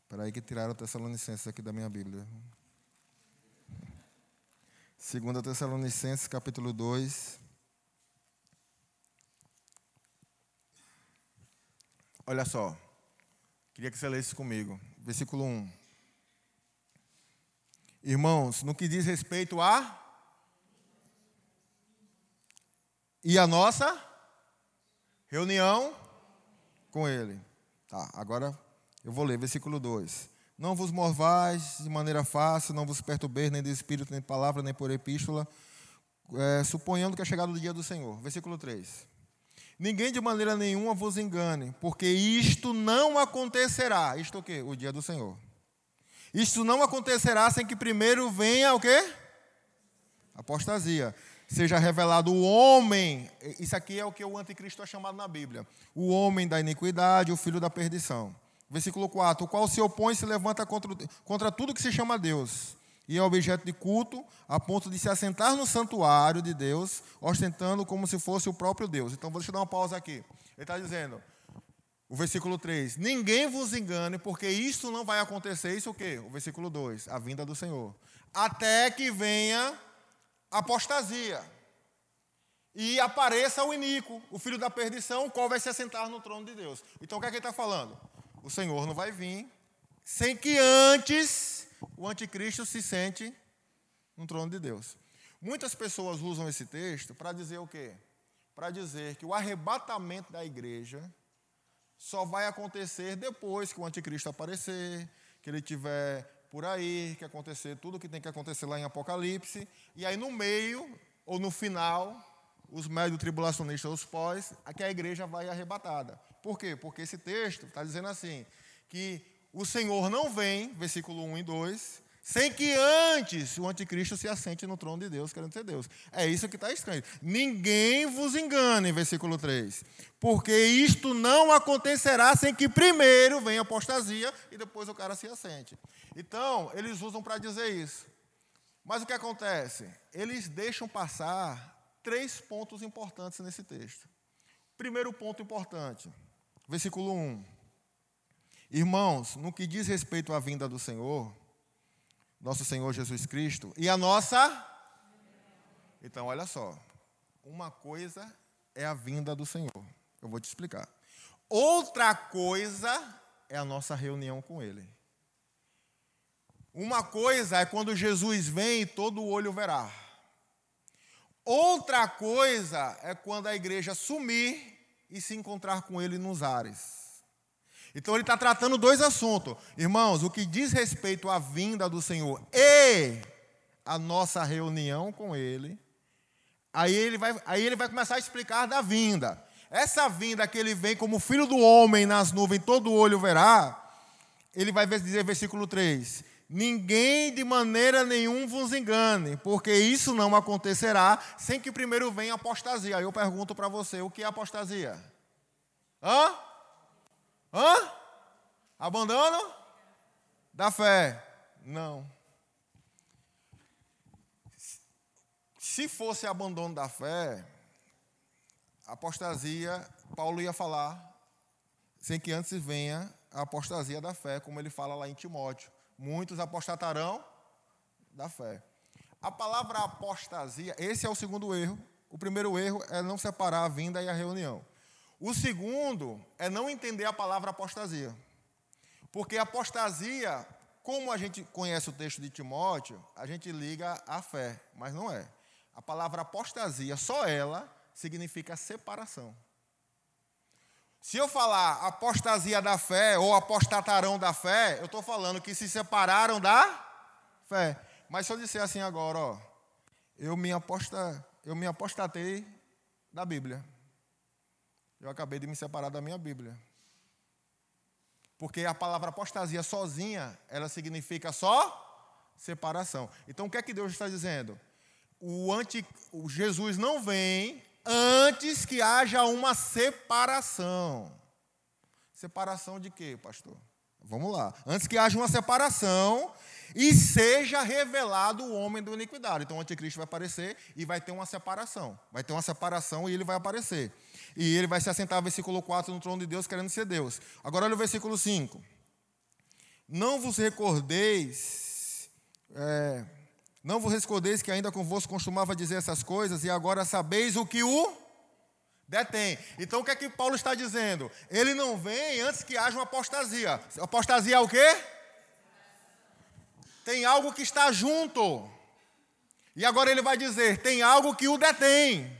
Espera aí que tiraram Tessalonicenses aqui da minha Bíblia. Segunda Tessalonicenses, capítulo 2. Olha só. Queria que você lesse comigo. Versículo 1. Irmãos, no que diz respeito a. E a nossa reunião com Ele. Tá, agora eu vou ler, versículo 2. Não vos morvais de maneira fácil, não vos perturbeis nem de espírito, nem de palavra, nem por epístola, é, suponhando que é chegado o dia do Senhor. Versículo 3. Ninguém de maneira nenhuma vos engane, porque isto não acontecerá. Isto o quê? O dia do Senhor. Isto não acontecerá sem que primeiro venha o quê? Apostasia. Seja revelado o homem. Isso aqui é o que o anticristo é chamado na Bíblia. O homem da iniquidade, o filho da perdição. Versículo 4. O qual se opõe e se levanta contra, contra tudo que se chama Deus e é objeto de culto, a ponto de se assentar no santuário de Deus, ostentando como se fosse o próprio Deus. Então, vou deixar dar uma pausa aqui. Ele está dizendo, o versículo 3: Ninguém vos engane, porque isso não vai acontecer. Isso o quê? O versículo 2: A vinda do Senhor. Até que venha apostasia e apareça o iníquo, o filho da perdição, o qual vai se assentar no trono de Deus. Então, o que é que ele está falando? O Senhor não vai vir sem que antes o anticristo se sente no trono de Deus. Muitas pessoas usam esse texto para dizer o quê? Para dizer que o arrebatamento da igreja só vai acontecer depois que o anticristo aparecer, que ele tiver por aí, que acontecer tudo o que tem que acontecer lá em Apocalipse, e aí no meio ou no final os médios tribulacionistas, os pós, que a igreja vai arrebatada. Por quê? Porque esse texto está dizendo assim, que o Senhor não vem, versículo 1 e 2, sem que antes o anticristo se assente no trono de Deus, querendo ser Deus. É isso que está escrito. Ninguém vos engane, versículo 3. Porque isto não acontecerá sem que primeiro venha apostasia e depois o cara se assente. Então, eles usam para dizer isso. Mas o que acontece? Eles deixam passar três pontos importantes nesse texto. Primeiro ponto importante, versículo 1. Irmãos, no que diz respeito à vinda do Senhor, nosso Senhor Jesus Cristo, e a nossa. Então, olha só. Uma coisa é a vinda do Senhor. Eu vou te explicar. Outra coisa é a nossa reunião com Ele. Uma coisa é quando Jesus vem e todo olho verá. Outra coisa é quando a igreja sumir e se encontrar com Ele nos ares. Então ele está tratando dois assuntos. Irmãos, o que diz respeito à vinda do Senhor e a nossa reunião com Ele, aí ele vai, aí ele vai começar a explicar da vinda. Essa vinda que ele vem como filho do homem nas nuvens, todo olho verá, ele vai dizer, versículo 3: Ninguém de maneira nenhuma vos engane, porque isso não acontecerá sem que primeiro venha apostasia. Aí eu pergunto para você: o que é apostasia? Hã? Hã? Abandono da fé? Não. Se fosse abandono da fé, apostasia, Paulo ia falar, sem que antes venha a apostasia da fé, como ele fala lá em Timóteo. Muitos apostatarão da fé. A palavra apostasia, esse é o segundo erro. O primeiro erro é não separar a vinda e a reunião. O segundo é não entender a palavra apostasia. Porque apostasia, como a gente conhece o texto de Timóteo, a gente liga à fé, mas não é. A palavra apostasia, só ela, significa separação. Se eu falar apostasia da fé ou apostatarão da fé, eu estou falando que se separaram da fé. Mas se eu disser assim agora, ó, eu me, aposta, eu me apostatei da Bíblia eu acabei de me separar da minha Bíblia. Porque a palavra apostasia sozinha, ela significa só separação. Então o que é que Deus está dizendo? O, anti, o Jesus não vem antes que haja uma separação. Separação de quê, pastor? Vamos lá. Antes que haja uma separação e seja revelado o homem da iniquidade. Então o anticristo vai aparecer e vai ter uma separação. Vai ter uma separação e ele vai aparecer. E ele vai se assentar, versículo 4, no trono de Deus, querendo ser Deus. Agora olha o versículo 5. Não vos recordeis, é, não vos recordeis que ainda convosco costumava dizer essas coisas, e agora sabeis o que o detém. Então o que é que Paulo está dizendo? Ele não vem antes que haja uma apostasia. Apostasia é o quê? Tem algo que está junto. E agora ele vai dizer: tem algo que o detém.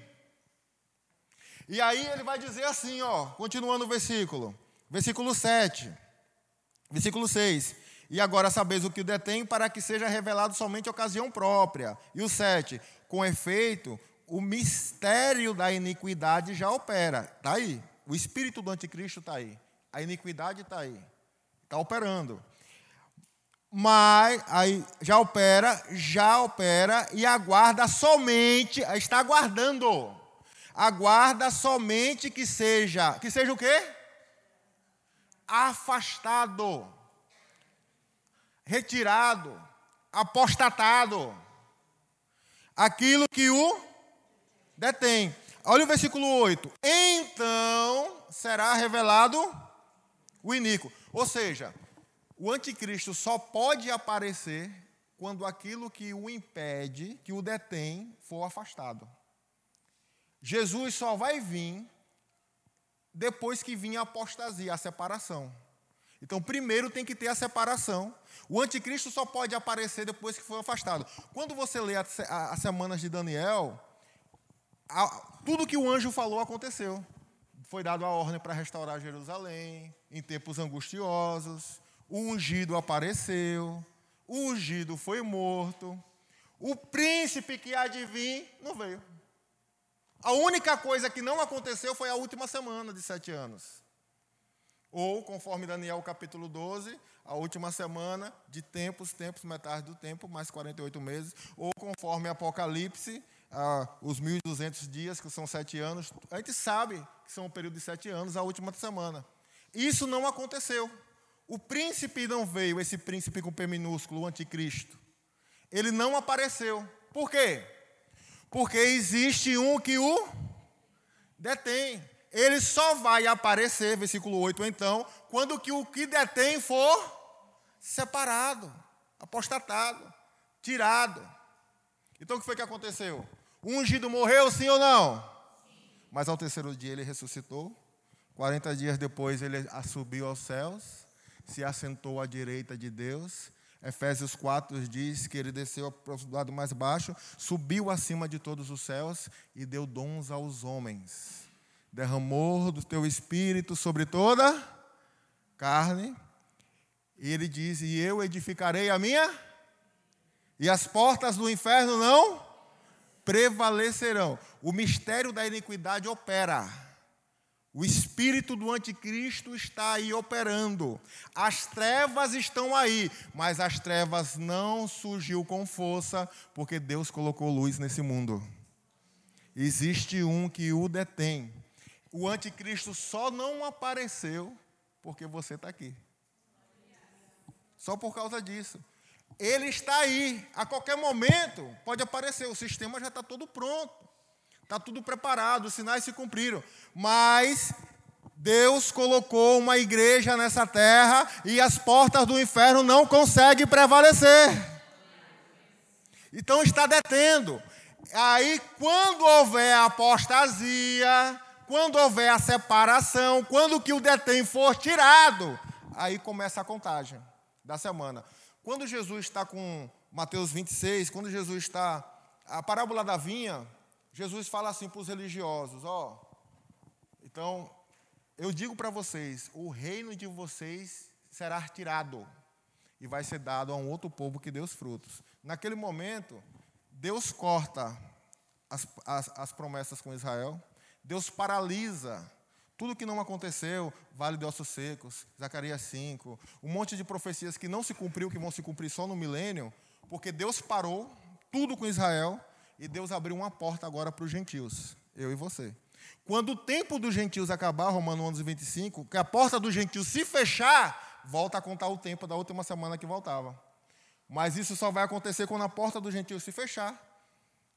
E aí ele vai dizer assim, ó, continuando o versículo, versículo 7, versículo 6. E agora sabeis o que o detém para que seja revelado somente ocasião própria. E o 7, com efeito, o mistério da iniquidade já opera. Está aí. O espírito do anticristo está aí. A iniquidade está aí. Está operando. Mas aí já opera, já opera e aguarda somente, está aguardando aguarda somente que seja, que seja o quê? Afastado, retirado, apostatado. Aquilo que o detém. Olha o versículo 8. Então será revelado o iníquo. Ou seja, o anticristo só pode aparecer quando aquilo que o impede, que o detém, for afastado. Jesus só vai vir depois que vir a apostasia, a separação. Então, primeiro tem que ter a separação. O anticristo só pode aparecer depois que for afastado. Quando você lê as semanas de Daniel, tudo que o anjo falou aconteceu. Foi dado a ordem para restaurar Jerusalém, em tempos angustiosos. O ungido apareceu. O ungido foi morto. O príncipe que há de vir não veio. A única coisa que não aconteceu foi a última semana de sete anos. Ou, conforme Daniel capítulo 12, a última semana de tempos, tempos, metade do tempo, mais 48 meses. Ou, conforme Apocalipse, ah, os 1.200 dias, que são sete anos. A gente sabe que são um período de sete anos, a última semana. Isso não aconteceu. O príncipe não veio, esse príncipe com P minúsculo, o anticristo. Ele não apareceu. Por quê? Porque existe um que o detém. Ele só vai aparecer, versículo 8, então, quando que o que detém for separado, apostatado, tirado. Então o que foi que aconteceu? O ungido morreu, sim ou não? Mas ao terceiro dia ele ressuscitou. 40 dias depois ele subiu aos céus, se assentou à direita de Deus. Efésios 4 diz que ele desceu para o lado mais baixo, subiu acima de todos os céus e deu dons aos homens. Derramou do teu espírito sobre toda carne. E ele diz: E eu edificarei a minha, e as portas do inferno não prevalecerão. O mistério da iniquidade opera. O espírito do anticristo está aí operando. As trevas estão aí, mas as trevas não surgiu com força, porque Deus colocou luz nesse mundo. Existe um que o detém. O anticristo só não apareceu porque você está aqui. Só por causa disso. Ele está aí. A qualquer momento pode aparecer. O sistema já está todo pronto. Está tudo preparado, os sinais se cumpriram. Mas Deus colocou uma igreja nessa terra e as portas do inferno não conseguem prevalecer. Então está detendo. Aí, quando houver a apostasia, quando houver a separação, quando que o detém for tirado, aí começa a contagem da semana. Quando Jesus está com Mateus 26, quando Jesus está. A parábola da vinha, Jesus fala assim para os religiosos: Ó, então, eu digo para vocês: o reino de vocês será tirado e vai ser dado a um outro povo que dê os frutos. Naquele momento, Deus corta as, as, as promessas com Israel, Deus paralisa tudo que não aconteceu, Vale de Ossos Secos, Zacarias 5, um monte de profecias que não se cumpriu, que vão se cumprir só no milênio, porque Deus parou tudo com Israel e Deus abriu uma porta agora para os gentios, eu e você. Quando o tempo dos gentios acabar, Romano 11, 25, que a porta dos gentios se fechar, volta a contar o tempo da última semana que voltava. Mas isso só vai acontecer quando a porta dos gentios se fechar,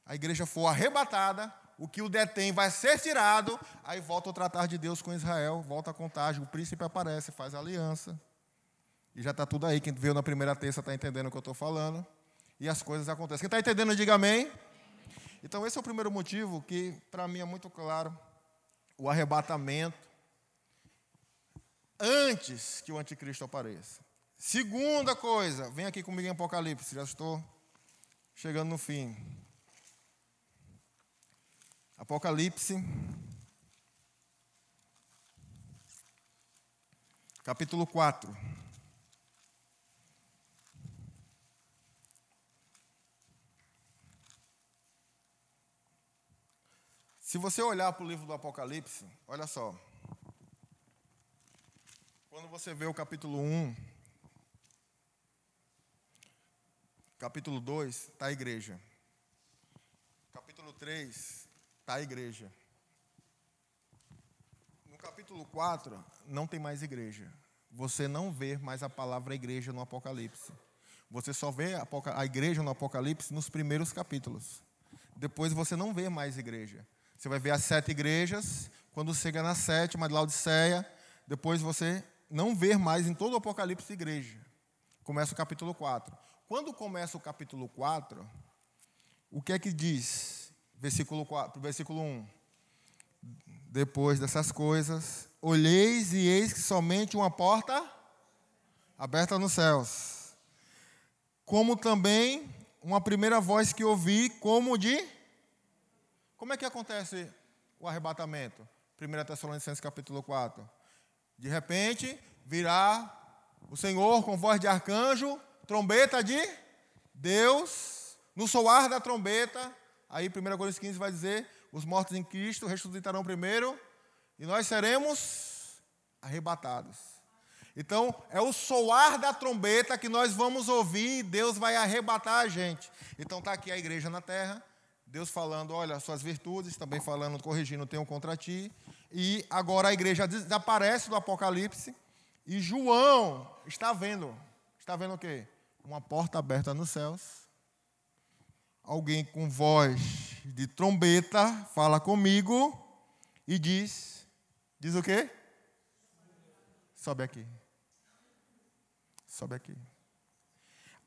a igreja for arrebatada, o que o detém vai ser tirado, aí volta o tratar de Deus com Israel, volta a contagem, o príncipe aparece, faz aliança. E já está tudo aí. Quem veio na primeira terça está entendendo o que eu estou falando. E as coisas acontecem. Quem está entendendo, diga amém. Então, esse é o primeiro motivo que, para mim, é muito claro. O arrebatamento antes que o anticristo apareça. Segunda coisa, vem aqui comigo em Apocalipse, já estou chegando no fim. Apocalipse, capítulo 4. Se você olhar para o livro do Apocalipse, olha só. Quando você vê o capítulo 1, capítulo 2, está a igreja. Capítulo 3, está a igreja. No capítulo 4, não tem mais igreja. Você não vê mais a palavra igreja no Apocalipse. Você só vê a igreja no Apocalipse nos primeiros capítulos. Depois você não vê mais igreja. Você vai ver as sete igrejas. Quando chega na sétima, de Laodiceia, depois você não vê mais em todo o Apocalipse igreja. Começa o capítulo 4. Quando começa o capítulo 4, o que é que diz? Versículo, 4, versículo 1. Depois dessas coisas, olheis e eis que somente uma porta aberta nos céus. Como também uma primeira voz que ouvi, como de. Como é que acontece o arrebatamento? 1 Tessalonicenses capítulo 4. De repente, virá o Senhor com voz de arcanjo, trombeta de Deus, no soar da trombeta, Aí 1 Coríntios 15 vai dizer: os mortos em Cristo ressuscitarão primeiro e nós seremos arrebatados. Então, é o soar da trombeta que nós vamos ouvir e Deus vai arrebatar a gente. Então, está aqui a igreja na terra, Deus falando, olha, suas virtudes, também falando, corrigindo, tenho contra ti. E agora a igreja desaparece do Apocalipse e João está vendo. Está vendo o quê? Uma porta aberta nos céus. Alguém com voz de trombeta fala comigo e diz: Diz o quê? Sobe aqui. Sobe aqui.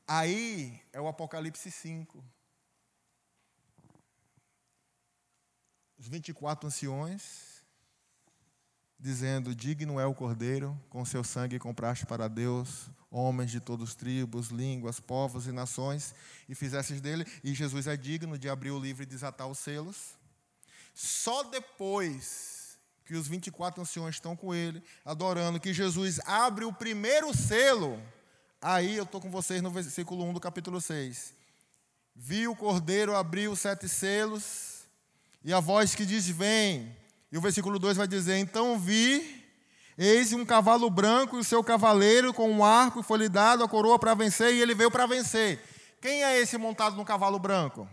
Aí é o Apocalipse 5. Os 24 anciões dizendo: Digno é o Cordeiro, com seu sangue compraste para Deus homens de todos os tribos, línguas, povos e nações, e fizestes dele, e Jesus é digno de abrir o livro e desatar os selos. Só depois que os 24 anciões estão com ele, adorando, que Jesus abre o primeiro selo, aí eu estou com vocês no versículo 1 do capítulo 6. Vi o cordeiro abrir os sete selos, e a voz que diz: Vem. E o versículo 2 vai dizer: Então vi, eis um cavalo branco e o seu cavaleiro com um arco, foi lhe dado a coroa para vencer, e ele veio para vencer. Quem é esse montado no cavalo branco?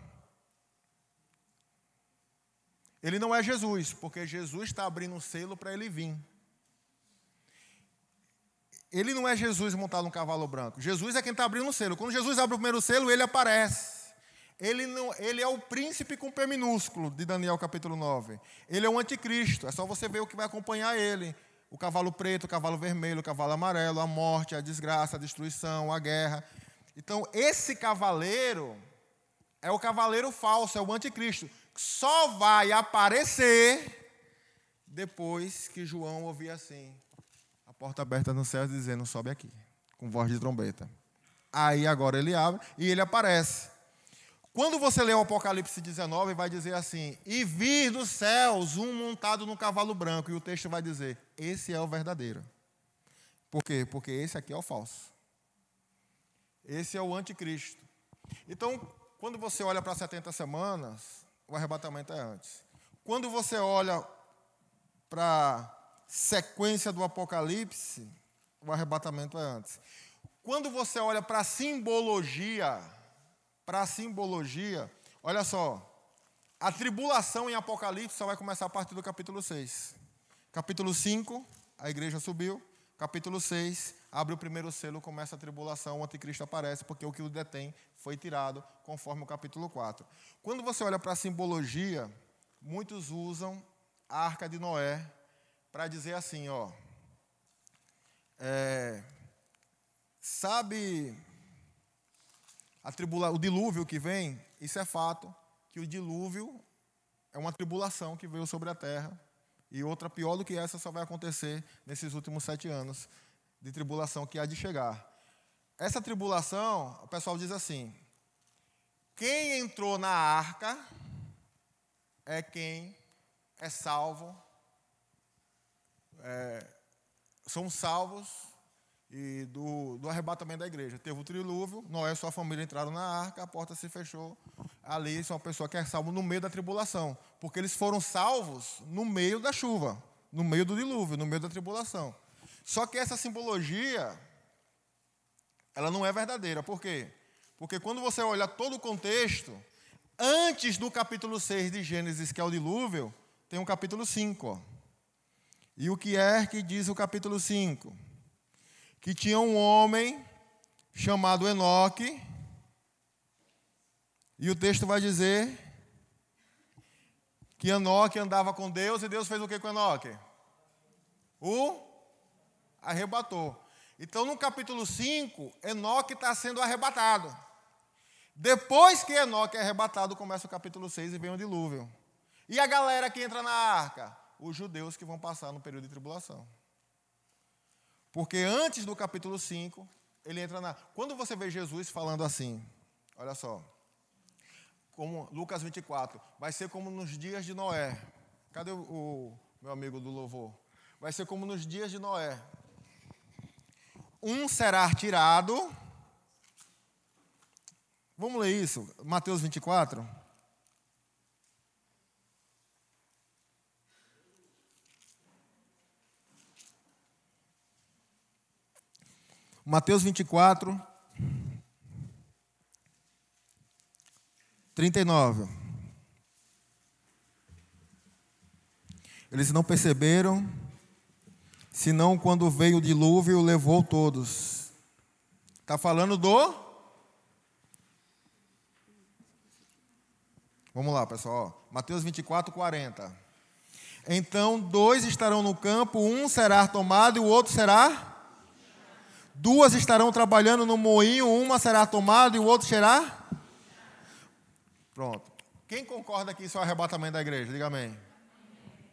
Ele não é Jesus, porque Jesus está abrindo um selo para ele vir. Ele não é Jesus montado no cavalo branco. Jesus é quem está abrindo o selo. Quando Jesus abre o primeiro selo, ele aparece. Ele, não, ele é o príncipe com P minúsculo de Daniel capítulo 9. Ele é o anticristo. É só você ver o que vai acompanhar ele. O cavalo preto, o cavalo vermelho, o cavalo amarelo, a morte, a desgraça, a destruição, a guerra. Então, esse cavaleiro é o cavaleiro falso, é o anticristo. Só vai aparecer depois que João ouvir assim, a porta aberta no céu dizendo: sobe aqui, com voz de trombeta. Aí agora ele abre e ele aparece. Quando você lê o Apocalipse 19, vai dizer assim: E vir dos céus um montado no cavalo branco. E o texto vai dizer: Esse é o verdadeiro. Por quê? Porque esse aqui é o falso. Esse é o anticristo. Então, quando você olha para 70 semanas, o arrebatamento é antes. Quando você olha para a sequência do Apocalipse, o arrebatamento é antes. Quando você olha para a simbologia para a simbologia, olha só, a tribulação em Apocalipse só vai começar a partir do capítulo 6. Capítulo 5, a igreja subiu. Capítulo 6, abre o primeiro selo, começa a tribulação, o anticristo aparece, porque o que o detém foi tirado, conforme o capítulo 4. Quando você olha para a simbologia, muitos usam a arca de Noé para dizer assim, ó. É, sabe tribula, o dilúvio que vem, isso é fato, que o dilúvio é uma tribulação que veio sobre a terra. E outra pior do que essa só vai acontecer nesses últimos sete anos de tribulação que há de chegar. Essa tribulação, o pessoal diz assim: quem entrou na arca é quem é salvo, é, são salvos e do, do arrebatamento da igreja. Teve o trilúvio, Noé e sua família entraram na arca, a porta se fechou. Ali são uma pessoa que é salvo no meio da tribulação, porque eles foram salvos no meio da chuva, no meio do dilúvio, no meio da tribulação. Só que essa simbologia, ela não é verdadeira. Por quê? Porque quando você olha todo o contexto, antes do capítulo 6 de Gênesis, que é o dilúvio, tem um capítulo 5. Ó. E o que é que diz o capítulo 5? Que tinha um homem chamado Enoque, e o texto vai dizer que Enoque andava com Deus e Deus fez o que com Enoque? O arrebatou. Então, no capítulo 5, Enoque está sendo arrebatado. Depois que Enoque é arrebatado, começa o capítulo 6 e vem o dilúvio. E a galera que entra na arca? Os judeus que vão passar no período de tribulação. Porque antes do capítulo 5, ele entra na. Quando você vê Jesus falando assim, olha só, como Lucas 24, vai ser como nos dias de Noé. Cadê o, o meu amigo do louvor? Vai ser como nos dias de Noé. Um será tirado. Vamos ler isso, Mateus 24. Mateus 24, 39. Eles não perceberam, senão quando veio o dilúvio, levou todos. Está falando do. Vamos lá, pessoal. Mateus 24, 40. Então, dois estarão no campo, um será tomado e o outro será. Duas estarão trabalhando no moinho, uma será tomada e o outro será. Pronto. Quem concorda que isso é o arrebatamento da igreja? Diga amém.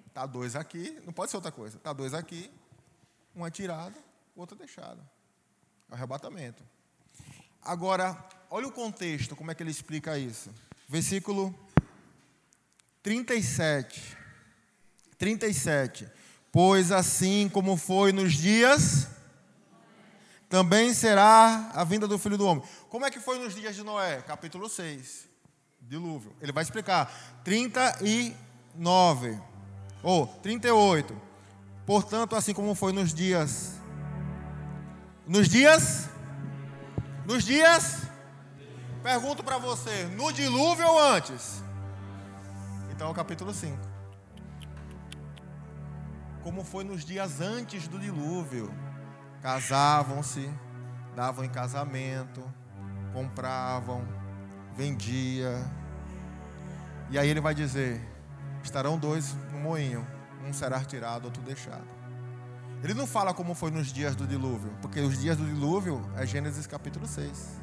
Está dois aqui, não pode ser outra coisa. Está dois aqui, um é tirado, o outro é deixado. É o arrebatamento. Agora, olha o contexto, como é que ele explica isso. Versículo 37. 37. Pois assim como foi nos dias, também será a vinda do filho do homem. Como é que foi nos dias de Noé? Capítulo 6. Dilúvio. Ele vai explicar. 39. Ou 38. Portanto, assim como foi nos dias. Nos dias? Nos dias? Pergunto para você, no dilúvio ou antes? Então, capítulo 5. Como foi nos dias antes do dilúvio? Casavam-se, davam em casamento, compravam, vendia. E aí ele vai dizer: estarão dois no moinho, um será tirado, outro deixado. Ele não fala como foi nos dias do dilúvio, porque os dias do dilúvio é Gênesis capítulo 6.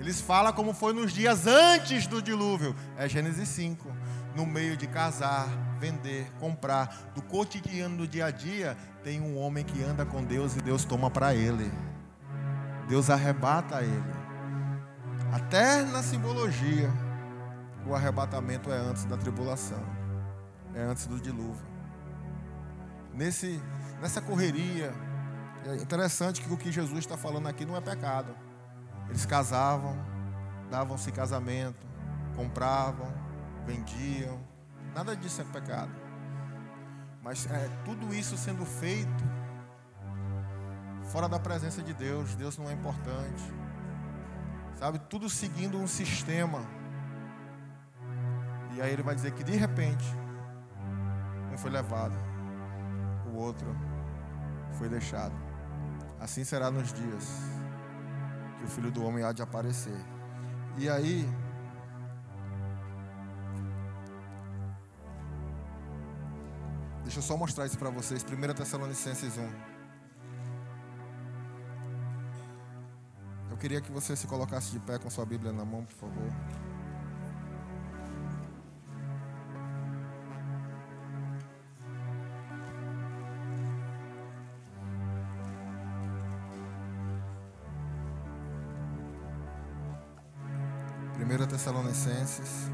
Eles falam como foi nos dias antes do dilúvio, é Gênesis 5. No meio de casar, vender, comprar, do cotidiano do dia a dia, tem um homem que anda com Deus e Deus toma para ele. Deus arrebata ele. Até na simbologia, o arrebatamento é antes da tribulação, é antes do dilúvio. Nesse, nessa correria, é interessante que o que Jesus está falando aqui não é pecado. Eles casavam, davam-se casamento, compravam, vendiam. Nada disso é pecado. Mas é, tudo isso sendo feito fora da presença de Deus. Deus não é importante. Sabe? Tudo seguindo um sistema. E aí ele vai dizer que de repente, um foi levado, o outro foi deixado. Assim será nos dias que o filho do homem há de aparecer. E aí, deixa eu só mostrar isso para vocês. 1 Tessalonicenses 1. Eu queria que você se colocasse de pé com sua Bíblia na mão, por favor. Primeira Tessalonicenses,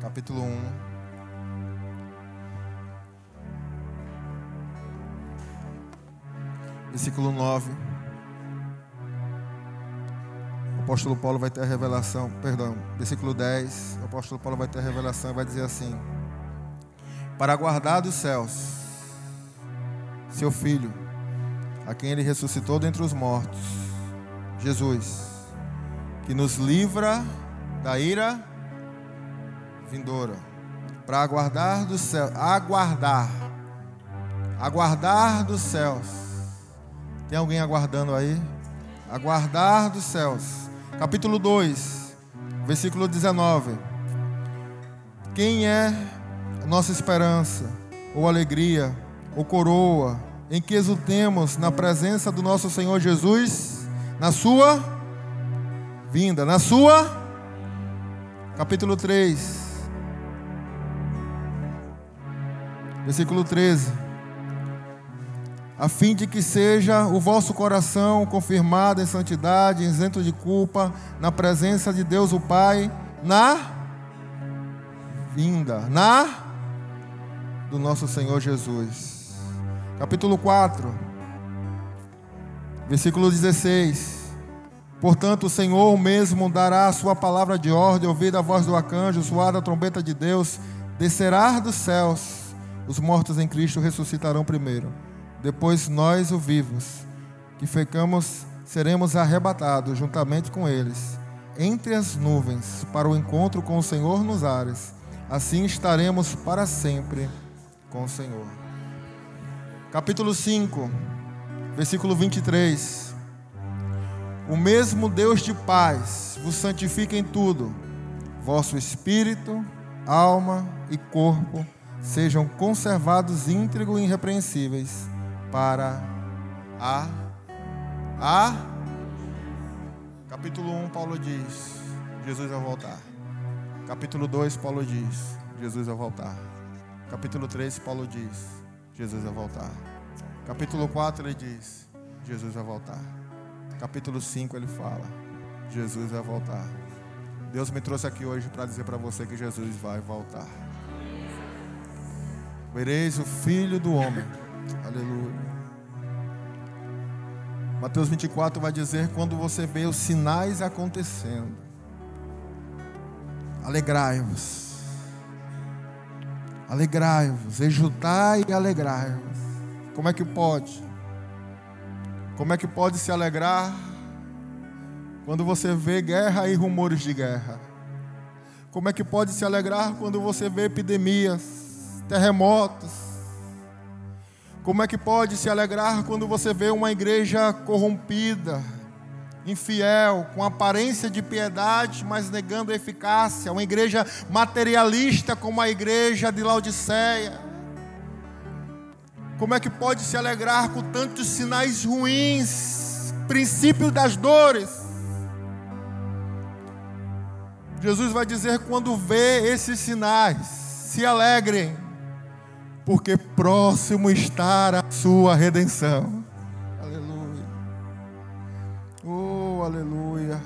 capítulo 1. Versículo 9. O apóstolo Paulo vai ter a revelação, perdão, versículo 10. O apóstolo Paulo vai ter a revelação e vai dizer assim: Para guardar dos céus, seu filho, a quem ele ressuscitou dentre os mortos, Jesus, que nos livra da ira vindoura, para aguardar dos céus, aguardar, aguardar dos céus. Tem alguém aguardando aí? Aguardar dos céus. Capítulo 2, versículo 19. Quem é nossa esperança, ou alegria, ou coroa, em que exultemos na presença do nosso Senhor Jesus, na sua vinda, na sua capítulo 3, versículo 13. A fim de que seja o vosso coração confirmado em santidade, isento de culpa, na presença de Deus o Pai, na vinda, na do nosso Senhor Jesus. Capítulo 4, versículo 16. Portanto, o Senhor mesmo dará a sua palavra de ordem, ouvida a voz do arcanjo, soada a trombeta de Deus, descerá dos céus, os mortos em Cristo ressuscitarão primeiro. Depois nós, o vivos, que ficamos, seremos arrebatados juntamente com eles, entre as nuvens, para o encontro com o Senhor nos ares. Assim estaremos para sempre com o Senhor. Capítulo 5, versículo 23. O mesmo Deus de paz vos santifica em tudo, vosso espírito, alma e corpo sejam conservados íntegros e irrepreensíveis para a a capítulo 1 Paulo diz Jesus vai voltar. Capítulo 2 Paulo diz Jesus vai voltar. Capítulo 3 Paulo diz Jesus vai voltar. Capítulo 4 ele diz Jesus vai voltar. Capítulo 5 ele fala Jesus vai voltar. Deus me trouxe aqui hoje para dizer para você que Jesus vai voltar. Vereis o Filho do Homem. Aleluia. Mateus 24 vai dizer: quando você vê os sinais acontecendo, alegrai-vos, alegrai-vos, exultai e alegrai-vos. Como é que pode? Como é que pode se alegrar quando você vê guerra e rumores de guerra? Como é que pode se alegrar quando você vê epidemias, terremotos? Como é que pode se alegrar quando você vê uma igreja corrompida, infiel, com aparência de piedade, mas negando a eficácia? Uma igreja materialista como a igreja de Laodiceia? Como é que pode se alegrar com tantos sinais ruins, princípios das dores? Jesus vai dizer: quando vê esses sinais, se alegrem porque próximo está a sua redenção. Aleluia. Oh, aleluia.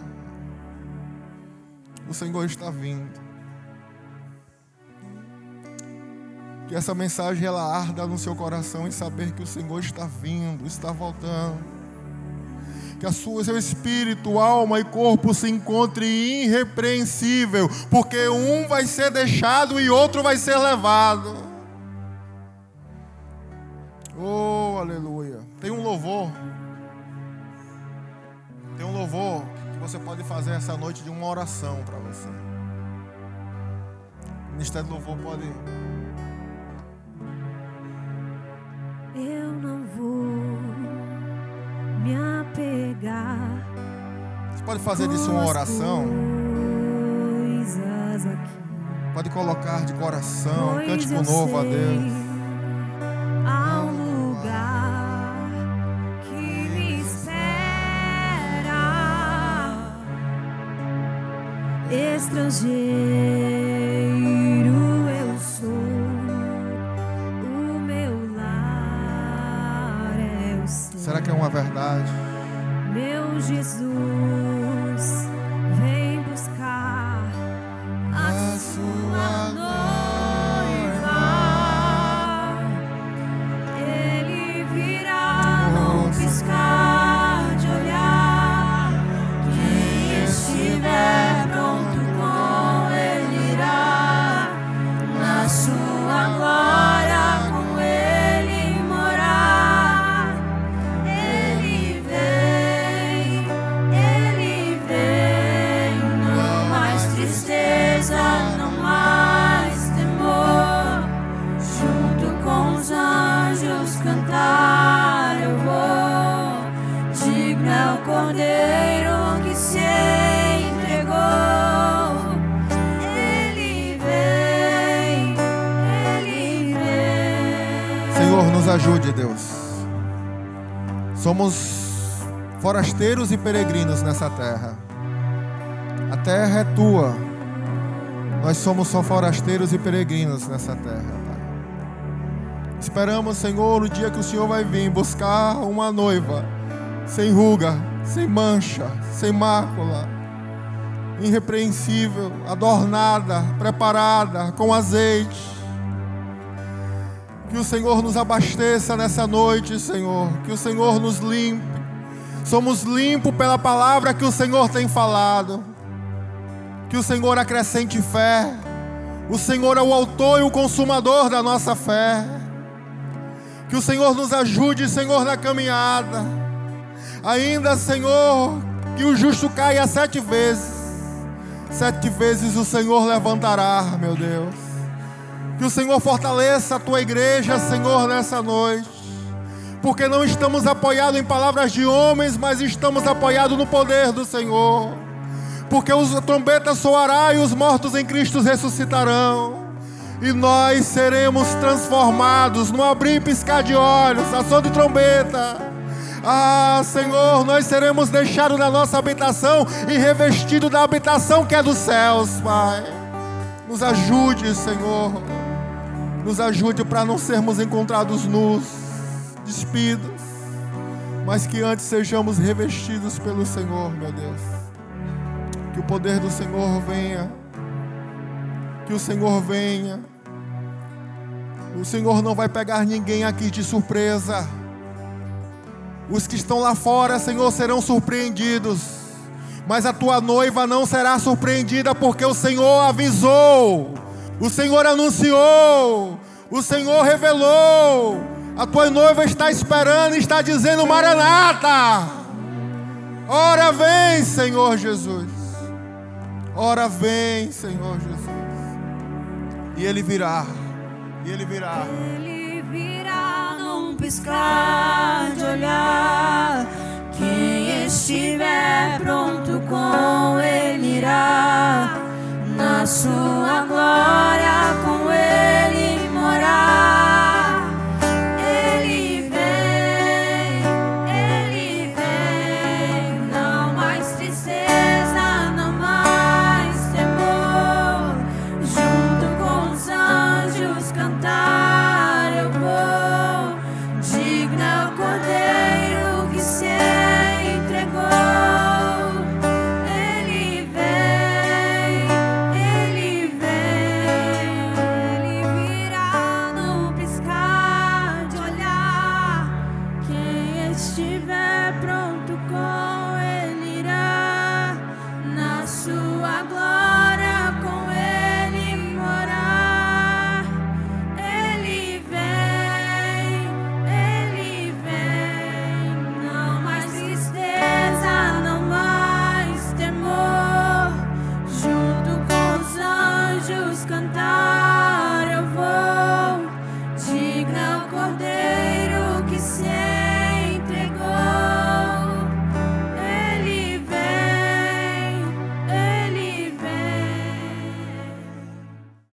O Senhor está vindo. Que essa mensagem ela arda no seu coração em saber que o Senhor está vindo, está voltando. Que a sua, seu espírito, alma e corpo se encontre irrepreensível, porque um vai ser deixado e outro vai ser levado. Oh, aleluia. Tem um louvor. Tem um louvor que você pode fazer essa noite de uma oração para você. O Ministério do Louvor pode. Eu não vou me apegar. Você pode fazer disso uma oração. Pode colocar de coração, cântico novo a Deus. Estrangeiro eu sou, o meu lar é o Senhor. Será que é uma verdade? Meu Jesus. Forasteiros e peregrinos nessa terra. A terra é tua. Nós somos só forasteiros e peregrinos nessa terra, Pai. Esperamos, Senhor, o dia que o Senhor vai vir buscar uma noiva sem ruga, sem mancha, sem mácula, irrepreensível, adornada, preparada com azeite que o Senhor nos abasteça nessa noite, Senhor. Que o Senhor nos limpe. Somos limpos pela palavra que o Senhor tem falado. Que o Senhor acrescente fé. O Senhor é o autor e o consumador da nossa fé. Que o Senhor nos ajude, Senhor, na caminhada. Ainda, Senhor, que o justo caia sete vezes. Sete vezes o Senhor levantará, meu Deus. Que o Senhor fortaleça a tua igreja, Senhor, nessa noite. Porque não estamos apoiados em palavras de homens, mas estamos apoiados no poder do Senhor. Porque os trombetas soará e os mortos em Cristo ressuscitarão e nós seremos transformados no abrir e piscar de olhos, a som de trombeta. Ah, Senhor, nós seremos deixados na nossa habitação e revestidos da habitação que é dos céus, Pai. Nos ajude, Senhor. Nos ajude para não sermos encontrados nus, despidos, mas que antes sejamos revestidos pelo Senhor, meu Deus. Que o poder do Senhor venha. Que o Senhor venha. O Senhor não vai pegar ninguém aqui de surpresa. Os que estão lá fora, Senhor, serão surpreendidos. Mas a tua noiva não será surpreendida, porque o Senhor avisou, o Senhor anunciou, o Senhor revelou. A tua noiva está esperando, está dizendo: Maranata. Ora vem, Senhor Jesus. Ora vem, Senhor Jesus. E Ele virá. E ele virá. Ele virá num piscar de olhar. Quem estiver pronto com ele irá. Na sua glória com ele